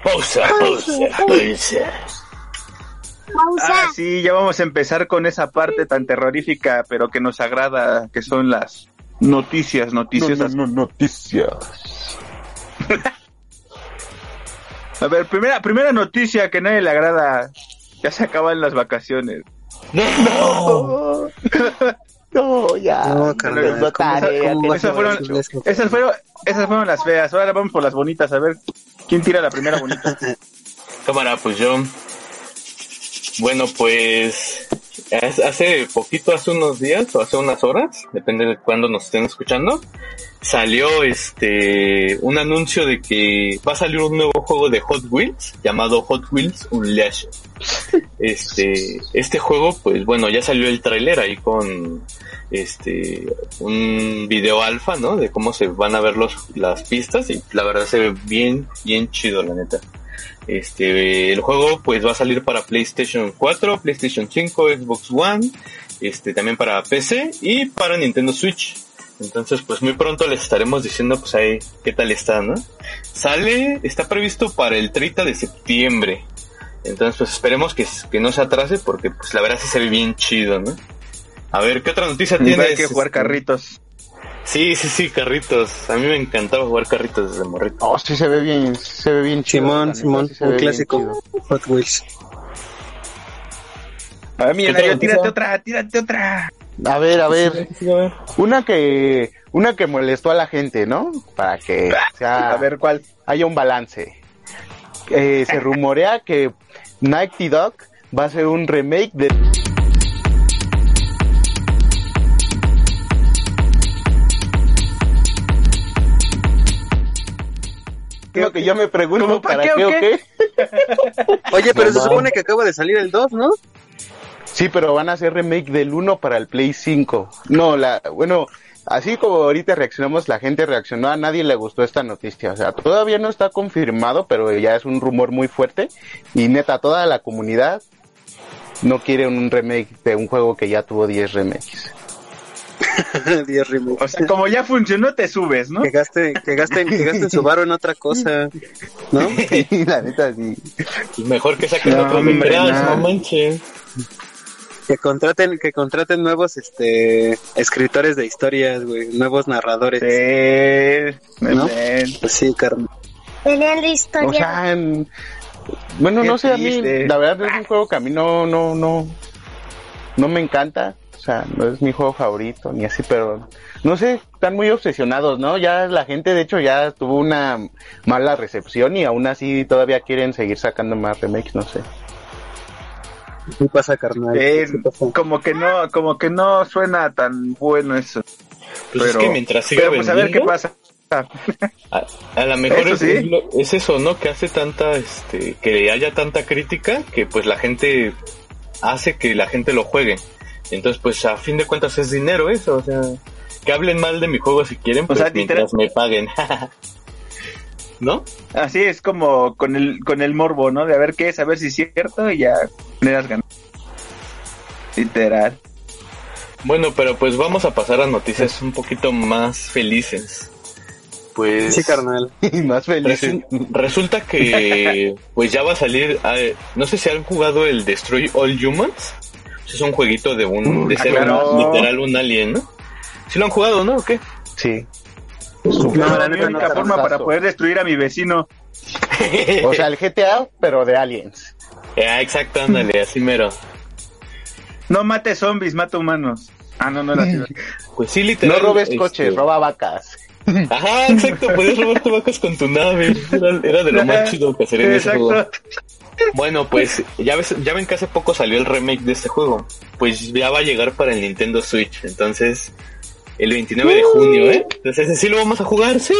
Pausa, pausa, pausa. Pausa. Ah, sí, ya vamos a empezar con esa parte tan terrorífica, pero que nos agrada, que son las noticias noticiosas. No, no, no, noticias. A ver, primera, primera noticia que nadie le agrada. Ya se acaban las vacaciones. No. No, ya. No, carnal, No, ¿cómo esa- tarea, cómo que Esas fueron, esas fueron, esas fueron las feas. Ahora vamos por las bonitas. A ver, ¿quién tira la primera bonita? Cámara, pues yo. Bueno, pues es- hace poquito, hace unos días o hace unas horas, depende de cuándo nos estén escuchando, salió este un anuncio de que va a salir un nuevo juego de Hot Wheels llamado Hot Wheels Unleashed. Este, este juego, pues bueno, ya salió el tráiler ahí con este un video alfa, ¿no? De cómo se van a ver los las pistas y la verdad se ve bien, bien chido, la neta. Este, el juego pues va a salir para PlayStation 4, PlayStation 5, Xbox One, este, también para PC y para Nintendo Switch. Entonces, pues muy pronto les estaremos diciendo pues ahí qué tal está, ¿no? Sale, está previsto para el 30 de septiembre. Entonces, pues esperemos que, que no se atrase porque pues la verdad sí se ve bien chido, ¿no? A ver, ¿qué otra noticia Hay tienes? que jugar Este, carritos. Sí, sí, sí, carritos. A mí me encantaba jugar carritos desde morrito. Oh, sí se ve bien, se ve bien chido. Simón, Simón, sí un clásico. Hot Wheels. A ver, millonario, ¿Qué tal, tírate otra, tírate otra. A ver, a ver, una que, una que molestó a la gente, ¿no? Para que sea, A ver cuál. haya un balance. Eh, se rumorea que Nighty Dog va a hacer un remake de Lo que yo me pregunto, ¿Cómo pa' ¿para qué o qué o qué? Oye, pero se supone que acaba de salir el 2, ¿no? Sí, pero van a hacer remake del 1 para el Play 5. No, la, bueno, así como ahorita reaccionamos, la gente reaccionó, a nadie le gustó esta noticia. O sea, todavía no está confirmado, pero ya es un rumor muy fuerte. Y neta, toda la comunidad no quiere un remake de un juego que ya tuvo 10 remakes. 10 remakes. O sea, como ya funcionó, te subes, ¿no? Que gasten, que gasten, que gasten su varo en otra cosa, ¿no? Y la neta, sí. Mejor que saquen No, otro no. no manches. Que contraten, que contraten nuevos, este, escritores de historias, güey, nuevos narradores. Sí, ¿No? Pues sí, carnal. Pelean la O historia. sea, en- bueno, Qué no sé, a mí, la verdad es un juego que a mí no, no, no, no me encanta. O sea, no es mi juego favorito, ni así, pero no sé, están muy obsesionados, ¿no? Ya la gente, de hecho, ya tuvo una mala recepción y aún así todavía quieren seguir sacando más remakes, no sé. ¿Qué pasa, carnal? Eh, ¿Qué pasa? como que no, como que no suena tan bueno eso. Pues es Pero- que mientras siga Pero pues a ver qué pasa. A, a lo mejor Eso es, sí. eso, ¿no? Que hace tanta, este, que haya tanta crítica que pues la gente hace que la gente lo juegue. Entonces pues a fin de cuentas es dinero eso, o sea, que hablen mal de mi juego si quieren, pues sea, mientras me paguen. ¿No? Así es como con el con el morbo, ¿no? De a ver qué es, a ver si es cierto y ya Literal. Bueno, pero pues vamos a pasar a noticias un poquito más felices. Pues Sí, carnal. Y más felices. Resu- resulta que pues ya va a salir eh, no sé si han jugado el Destroy All Humans es un jueguito de un de Ah, ser claro. un- literal un alien ¿no? ¿Sí lo han jugado, no? ¿O qué? Sí. No, la neta, única no, forma no, para no. poder destruir a mi vecino. O sea, el GTA, pero de aliens. Ah, exacto, ándale, así mero. No mate zombies, mata humanos. Ah, no, no era así. Pues sí, No literal. robes este, coches, roba vacas. Ajá, exacto, podías robarte vacas con tu nave. Era, era de lo más chido que hacer en ese juego. Bueno, pues ya, ves, ya ven que hace poco salió el remake de este juego. Pues ya va a llegar para el Nintendo Switch. Entonces, el 29 de junio, ¿eh? Entonces, sí lo vamos a jugar, sí.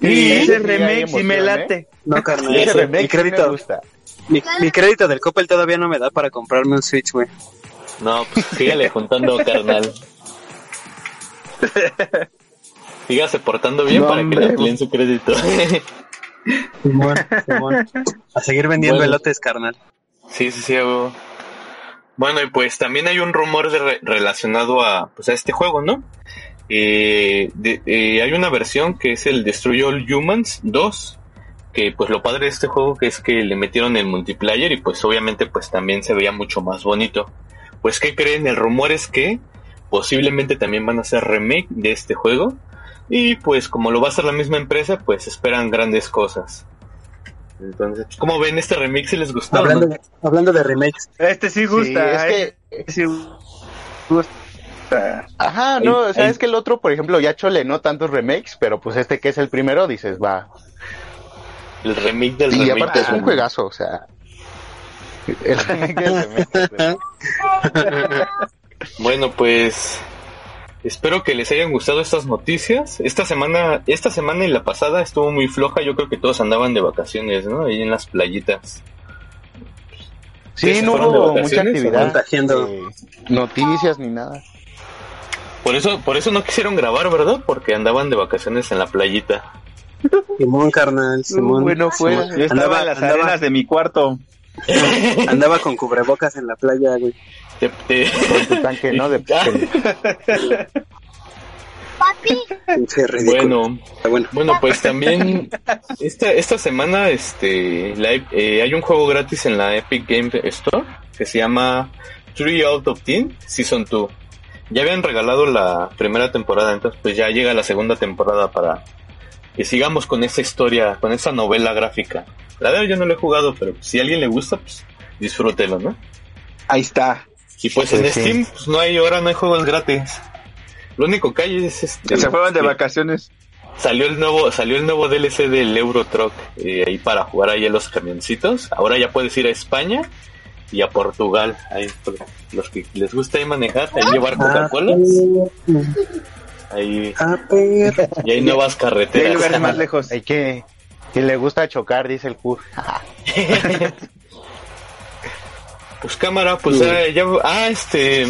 Sí, Ese remake sí me emoción, late. ¿eh? No, carnal. Ese remake mi sí me gusta. mi, mi crédito del Coppel todavía no me da para comprarme un Switch, güey. No, pues sígale juntando, carnal. Sígase portando bien No, para que le amplíen su crédito. Simón, Simón. A seguir vendiendo Bueno. elotes, carnal. Sí, sí, sí. huevo. Bueno, y pues también hay un rumor de re- relacionado a, pues, a este juego, ¿no? Eh, de- eh, hay una versión que es el Destroy All Humans 2, que pues lo padre de este juego que es que le metieron el multiplayer y pues obviamente pues también se veía mucho más bonito. Pues ¿qué creen? El rumor es que posiblemente también van a hacer remake de este juego y pues como lo va a hacer la misma empresa pues esperan grandes cosas. Entonces, ¿cómo ven este remake si les gustó? no? Hablando de, hablando de remakes. Este sí gusta. Sí, es eh. que, Sí gusta. ajá, no, Ahí- o sea, ahí- es que el otro, por ejemplo, ya chole, no tantos remakes, pero pues este que es el primero, dices, va. El remake del Y remake. aparte es un juegazo, o sea. El remake del remake. Bueno, pues espero que les hayan gustado estas noticias. Esta semana, esta semana y la pasada estuvo muy floja. Yo creo que todos andaban de vacaciones, ¿no? Ahí en las playitas. Sí, no hubo mucha actividad. eh, noticias ni nada. Por eso, por eso no quisieron grabar, ¿verdad? Porque andaban de vacaciones en la playita. Simón, carnal, Simón. bueno, fuera. Yo estaba Andaba- en las andaba- arenas de mi cuarto. Andaba con cubrebocas en la playa, güey. Te- te- Con tu tanque, ¿no? De, Papi, ridículo. bueno, bueno. bueno, pues también esta esta semana, este, la- eh, hay un juego gratis en la Epic Game Store que se llama Three Out of Ten Season 2. Ya habían regalado la primera temporada, entonces pues ya llega la segunda temporada para que sigamos con esa historia, con esa novela gráfica. La verdad yo no lo he jugado, pero si a alguien le gusta, pues disfrútelo, ¿no? Ahí está. Y pues en sí. Steam, pues no hay, ahora no hay juegos gratis. Lo único que hay es este. Se fueron de sí, vacaciones. Salió el nuevo, salió el nuevo DLC del Euro Truck eh, ahí para jugar ahí a los camioncitos. Ahora ya puedes ir a España y a Portugal. Ahí los que les gusta ahí manejar, ahí llevar Coca-Cola. Ahí Ah, y hay nuevas Y hay carreteras. lugares más lejos. Hay que. Que le gusta chocar, dice el CUR. Pues cámara, pues ah, ya, ah, este,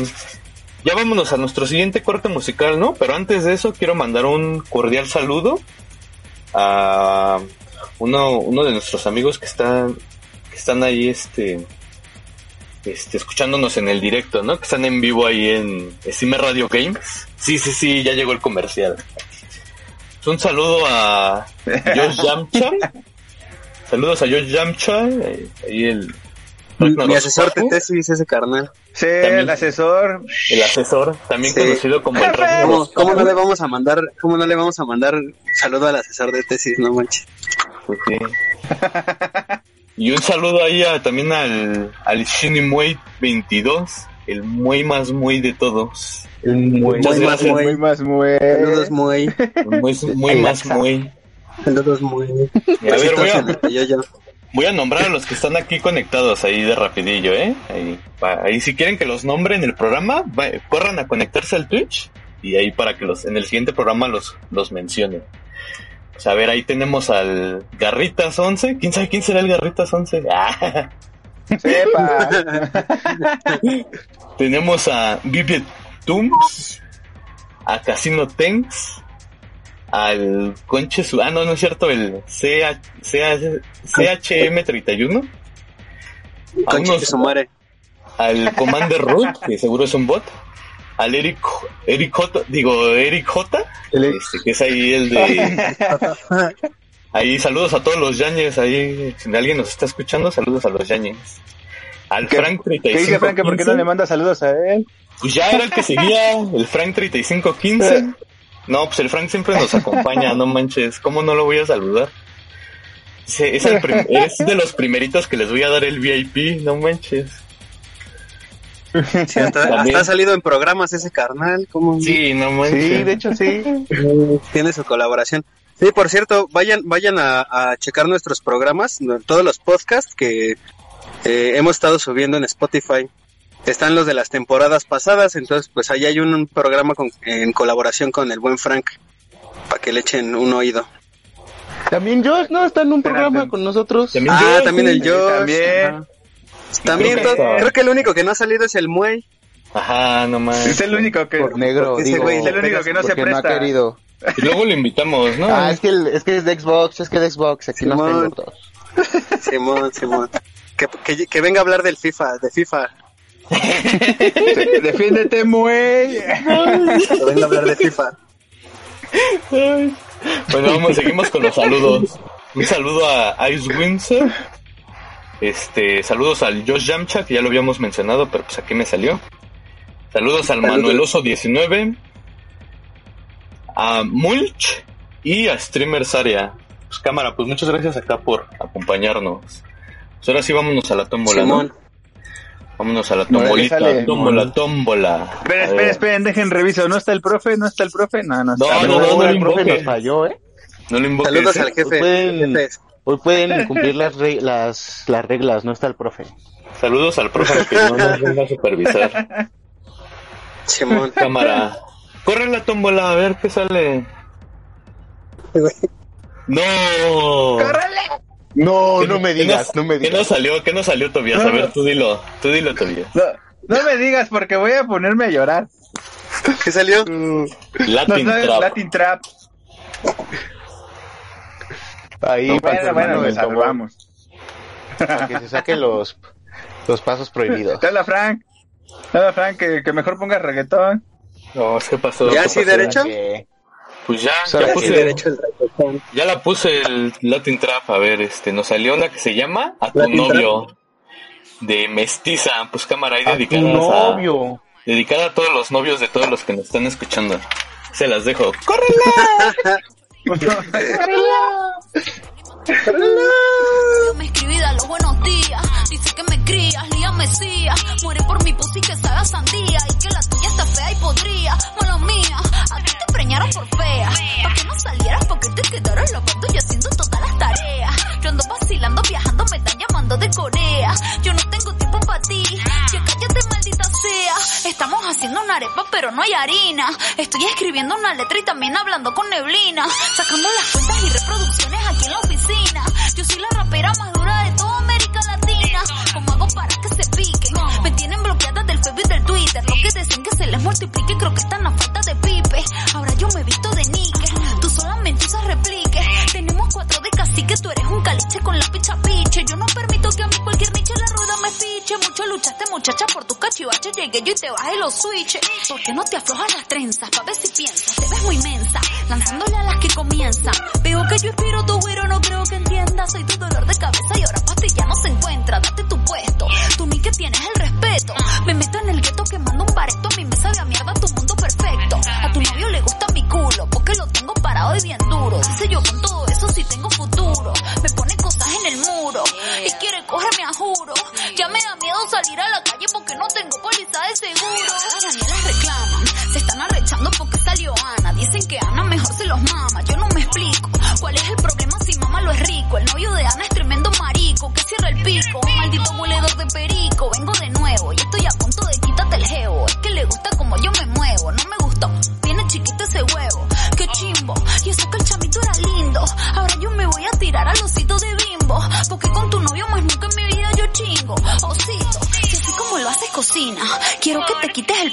ya vámonos a nuestro siguiente corte musical, ¿no? Pero antes de eso quiero mandar un cordial saludo a uno, uno de nuestros amigos que están, que están ahí, este, este, escuchándonos en el directo, ¿no? Que están en vivo ahí en Steam Radio Games. Sí, sí, sí, ya llegó el comercial. Pues Un saludo a Josh Yamcha. Saludos a Josh Yamcha, ahí el Mi, mi asesor de tesis, ese carnal. Sí, También. el asesor. el asesor, también Sí. conocido como el ¿Cómo, cómo no le vamos a mandar, cómo no le vamos a mandar saludo al asesor de tesis, no manches? Pues sí. Y un saludo ahí a- también al, al Shinimue 22, el muy más muy de todos. Muchas Muy gracias. muy. Muy más, muy. Saludos muy, Muy, muy El más Laxa. muy. saludos muy. Y a ver, voy a, el yo-yo. voy a nombrar a los que están aquí conectados ahí de rapidillo, ¿eh? Ahí, ahí si quieren que los nombre en el programa, va- corran a conectarse al Twitch y ahí para que los en el siguiente programa los, los a ver, ahí tenemos al Garritas 11. ¿Quién sabe quién será el Garritas 11? Ah. Sepa. Tenemos a Viviet Tooms, a Casino Tenks, al Conche Su... Ah, no, no es cierto, el CH, CHM31, a unos- al Commander Root, que seguro es un bot, al Eric, Eric J, digo, Eric J, este, que es ahí el de... Ahí saludos a todos los Yañez, ahí, si alguien nos está escuchando, saludos a los Yañez. Al ¿Qué- Frank ¿Qué dice Frank? ¿Por qué no le manda saludos a él? Pues ya era el que seguía, el Frank 3515. No, pues el Frank siempre nos acompaña, no manches, ¿cómo no lo voy a saludar? Sí, Es, el es de los primeritos que les voy a dar el VIP, no manches. Sí, hasta, ha salido en programas ese carnal, como Sí, no manches. Sí, de hecho sí. tiene su colaboración. Sí, por cierto, vayan, vayan a, a checar nuestros programas, todos los podcasts que eh, hemos estado subiendo en Spotify. Están los de las temporadas pasadas, entonces pues ahí hay un, un programa con- en colaboración con el buen Frank, para que le echen un oído. También Josh, ¿no? Está en un programa con nosotros. También Ah, yo, también el Josh. también. ajá. También, Creo que to- está- creo que el único que no ha salido es el Muey. Ajá, no manches. Es el único que. Por negro, ese güey Es el único que no se no ha presta. querido. Y luego lo invitamos, ¿no? Ah, es que, el- es que es de Xbox, es que de Xbox, aquí no Simón. todos. Simón, Simón. Que, que, que venga a hablar del FIFA, de FIFA. Defiéndete, muy. Que venga a hablar de FIFA. Bueno, vamos, seguimos con los saludos. Un saludo a Ice Windsor. Este, saludos al Josh Yamcha, que ya lo habíamos mencionado, pero pues aquí me salió. Saludos al Saludos. Manueloso 19, a Mulch y a Streamer Saria. Pues cámara, pues muchas gracias acá por acompañarnos. Pues ahora sí vámonos a la tómbola, ¿no? Simón. Vámonos a la Órale, tombolita, sale. tómbola, tómbola. Esperen, dejen reviso. ¿No está el profe? ¿No está el profe? No, no No, está. no, no, no, el lo profe nos falló, ¿eh? No lo invoques, Saludos ¿eh? al jefe. Pueden-. Hoy pueden cumplir las, re- las, las reglas, no está el profe. Saludos al profe que no nos venga a supervisar. Simón. Cámara. Corre la tómbola, a ver qué sale. No. No, ¿Qué- no me qué digas, no me ¿Qué nos digas. salió? ¿Qué nos salió, Tobias? A ver, tú dilo. Tú dilo, Tobias. No, no me digas porque voy a ponerme a llorar. ¿Qué salió? No, Latin no, Trap. Latin Trap. Ahí para Bueno, bueno, del tombo, salvamos. para que se saquen los, los pasos prohibidos. Habla Frank. Habla Frank que, que mejor ponga reggaetón. No, ¿qué pasó? ¿Ya ¿Qué sí pasó? derecho? Que- Pues ya, ya puse, derecho el reggaetón. ya la puse el Latin Trap. A ver, este, nos salió una que se llama A tu Latin novio. De mestiza. Pues cámara, ahí A tu dedicadas a, novio. dedicada a todos los novios de todos los que nos están escuchando. Se las dejo. ¡Córrela! Me escribí a los buenos días, dice que me crías, Lía Mesías, muere por mi pussy que sabe a sandía. Y que la tuya está fea y podría, mala mía, a ti te preñaron por fea, pa' que no salieras porque te quedaron lavando y haciendo todas las tareas, yo ando vacilando, viajando, me están llamando de Corea, yo no tengo tiempo para ti, estamos haciendo una arepa pero no hay harina, estoy escribiendo una letra y también hablando con neblina, sacando las cuentas y reproducciones aquí en la oficina, yo soy la rapera más dura de toda América Latina. ¿Cómo hago para que se piquen? Me tienen bloqueada del Facebook y del Twitter. Lo que dicen que se les multiplique, creo que están a falta de pipe. Ahora yo me he visto de níquel, tú solamente usas replique. Tenemos cuatro de cacique, tú eres un caliche con la picha piche. Yo no permito que a mí cualquier niche piche. Mucho luchaste, muchacha, por tu cachivache. Llegué yo y te bajé los switches. ¿Por qué no te aflojas las trenzas? Pa' ver si piensas, te ves muy mensa. Lanzándole a las que comienzan. Veo que yo inspiro tu güero, no creo que entiendas. Soy tu dolor de cabeza y ahora pastilla no se encuentra. Date tu puesto, tú ni que tienes el respeto. Me meto en el gueto quemando un bareto. A mí me sabe a mierda tu mundo perfecto. A tu novio le gusta mi culo porque lo tengo parado y bien duro. Dice yo con todo eso si tengo futuro. Me pone salir a la calle porque no tengo póliza de seguro.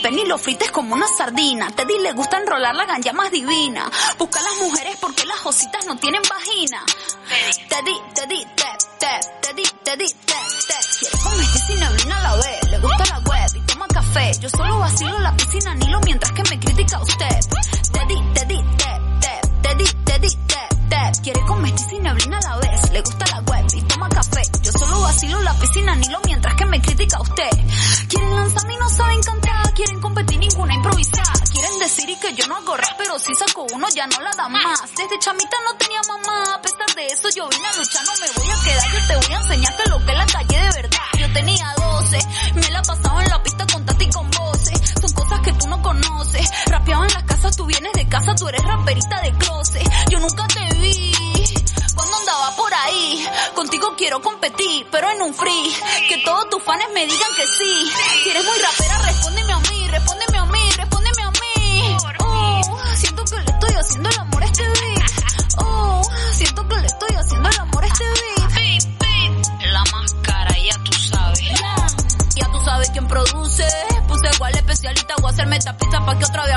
El lo frites como una sardina. Teddy le gusta enrolar la ganja más divina. Busca a las mujeres porque las ositas no tienen vagina. Teddy, Teddy, Teddy, Teddy, Tep, Tep. Quiere convertir sin neblina a la vez. Le gusta la web y toma café. Yo solo vacilo la piscina Nilo mientras que me critica usted. Si saco uno ya no la da más. Desde chamita no tenía mamá, a pesar de eso yo vine a luchar, no me voy a quedar, yo te voy a enseñar que lo que es la calle de verdad. Yo tenía 12, me la pasaba en la pista con Tati y con voces. Son cosas que tú no conoces. Rapeaba en las casas, tú vienes de casa, tú eres raperita de closet. Yo nunca te vi. Cuando andaba por ahí, contigo quiero competir, pero en un free. Que todos tus fans me digan que sí. Si eres muy rapera, respóndeme a mí, respóndeme a mí, respóndeme haciendo el amor a este beat. Oh, siento que le estoy haciendo el amor a este beat. La máscara, ya tú sabes. Ya tú sabes quién produce. Puse igual especialista, voy a hacerme esta pizza pa' que otra vez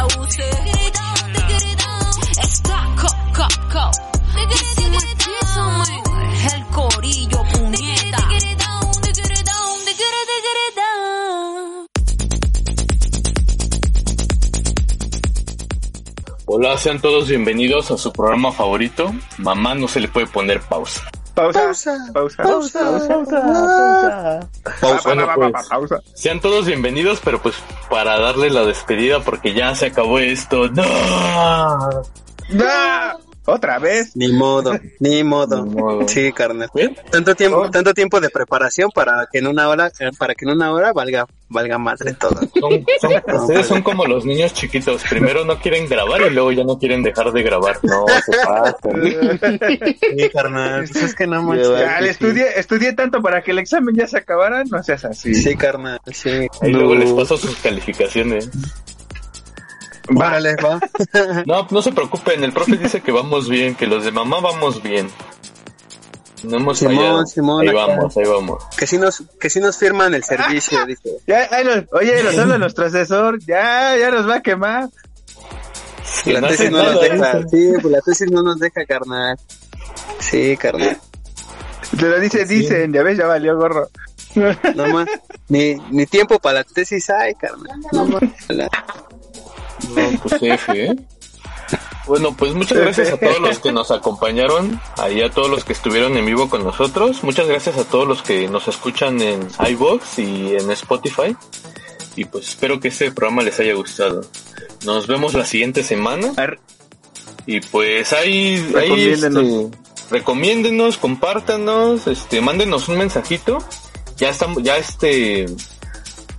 sean todos bienvenidos a su programa favorito. Mamá no se le puede poner pausa. Pausa. Pausa. Pausa. Pausa. Pausa. Bueno, Pa, pa, pues, pausa. sean todos bienvenidos, pero pues para darle la despedida porque ya se acabó esto. ¡No! ¡Ah! Otra vez. Ni modo, ni modo. Ni modo. Sí, carnal. ¿Bien? Tanto tiempo, Oh. tanto tiempo de preparación para que en una hora, eh, para que en una hora valga, valga madre todo. Son- son- ustedes son como los niños chiquitos. Primero no quieren grabar y luego ya no quieren dejar de grabar. No, se pasa. Sí, carnal. Pues es que no manches. Estudié, estudié tanto para que el examen ya se acabara. No seas así. Sí, carnal. Sí. Ahí luego les paso sus calificaciones. Vale, va. No, no se preocupen, el profe dice que vamos bien, que los de mamá vamos bien. No hemos Simón, fallado. Simón, ahí acá. vamos, ahí vamos. Que si nos, que si nos firman el servicio, dice. Ya, ahí nos- oye, nos habla nuestro asesor. Ya, ya nos va a quemar. Que La no tesis no nos deja. ¿eh? Sí, pues la tesis no nos deja, carnal. Sí, carnal. Te lo dice, dicen. Ya ves, ya valió gorro. No más. Ni, ni tiempo para la tesis hay, carnal. No más. No, pues F, ¿eh? Bueno, pues muchas gracias a todos los que nos acompañaron, ahí a todos los que estuvieron en vivo con nosotros, muchas gracias a todos los que nos escuchan en iVoox y en Spotify, y pues espero que este programa les haya gustado. Nos vemos la siguiente semana, y pues ahí, ahí este, recomiéndenos, compártanos, este, mándenos un mensajito, ya estamos, ya este,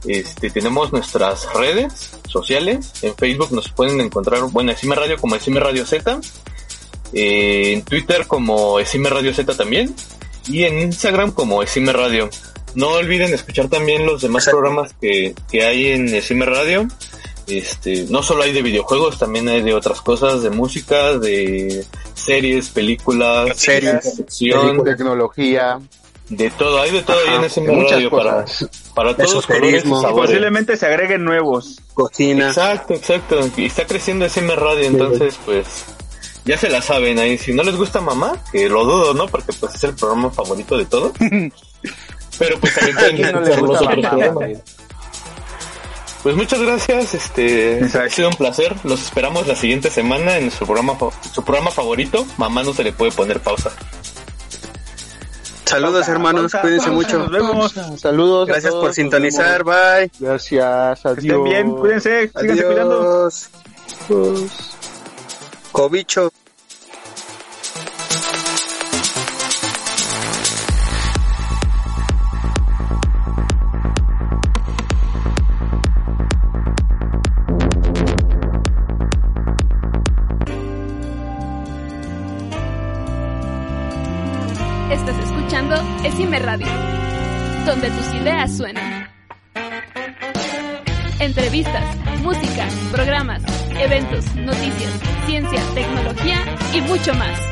este, tenemos nuestras redes sociales. En Facebook nos pueden encontrar, bueno, Esime Radio como Esime Radio Z. eh, en Twitter como Esime Radio Z también. Y en Instagram como Esime Radio. No olviden escuchar también los demás Exacto. programas que, que hay en Esime Radio. Este, no solo hay de videojuegos, también hay de otras cosas, de música, de series, películas, Series. ficción, Tecnología, de todo, hay de todo ahí en Esime muchas Radio para, para todos los colores y. Y sabores. posiblemente se agreguen nuevos. Cocina. Exacto, exacto. Y está creciendo SM Radio, entonces pues ya se la saben ahí. Si no les gusta mamá, que lo dudo, ¿no? Porque pues es el programa favorito de todo. Pero pues también pueden ¿Quién no le escuchar los gusta otros mamá, programas. güey? Pues muchas gracias, este Exacto. ha sido un placer. Los esperamos la siguiente semana en su programa su programa favorito. Mamá no se le puede poner pausa. Saludos, hermanos. Pausa, Cuídense pausa, mucho. Nos vemos. Saludos. a Gracias todos, por sintonizar. Bye. Gracias, adiós. Que estén bien. Cuídense. Síganse cuidando. Adiós. Cobicho. Mucho más.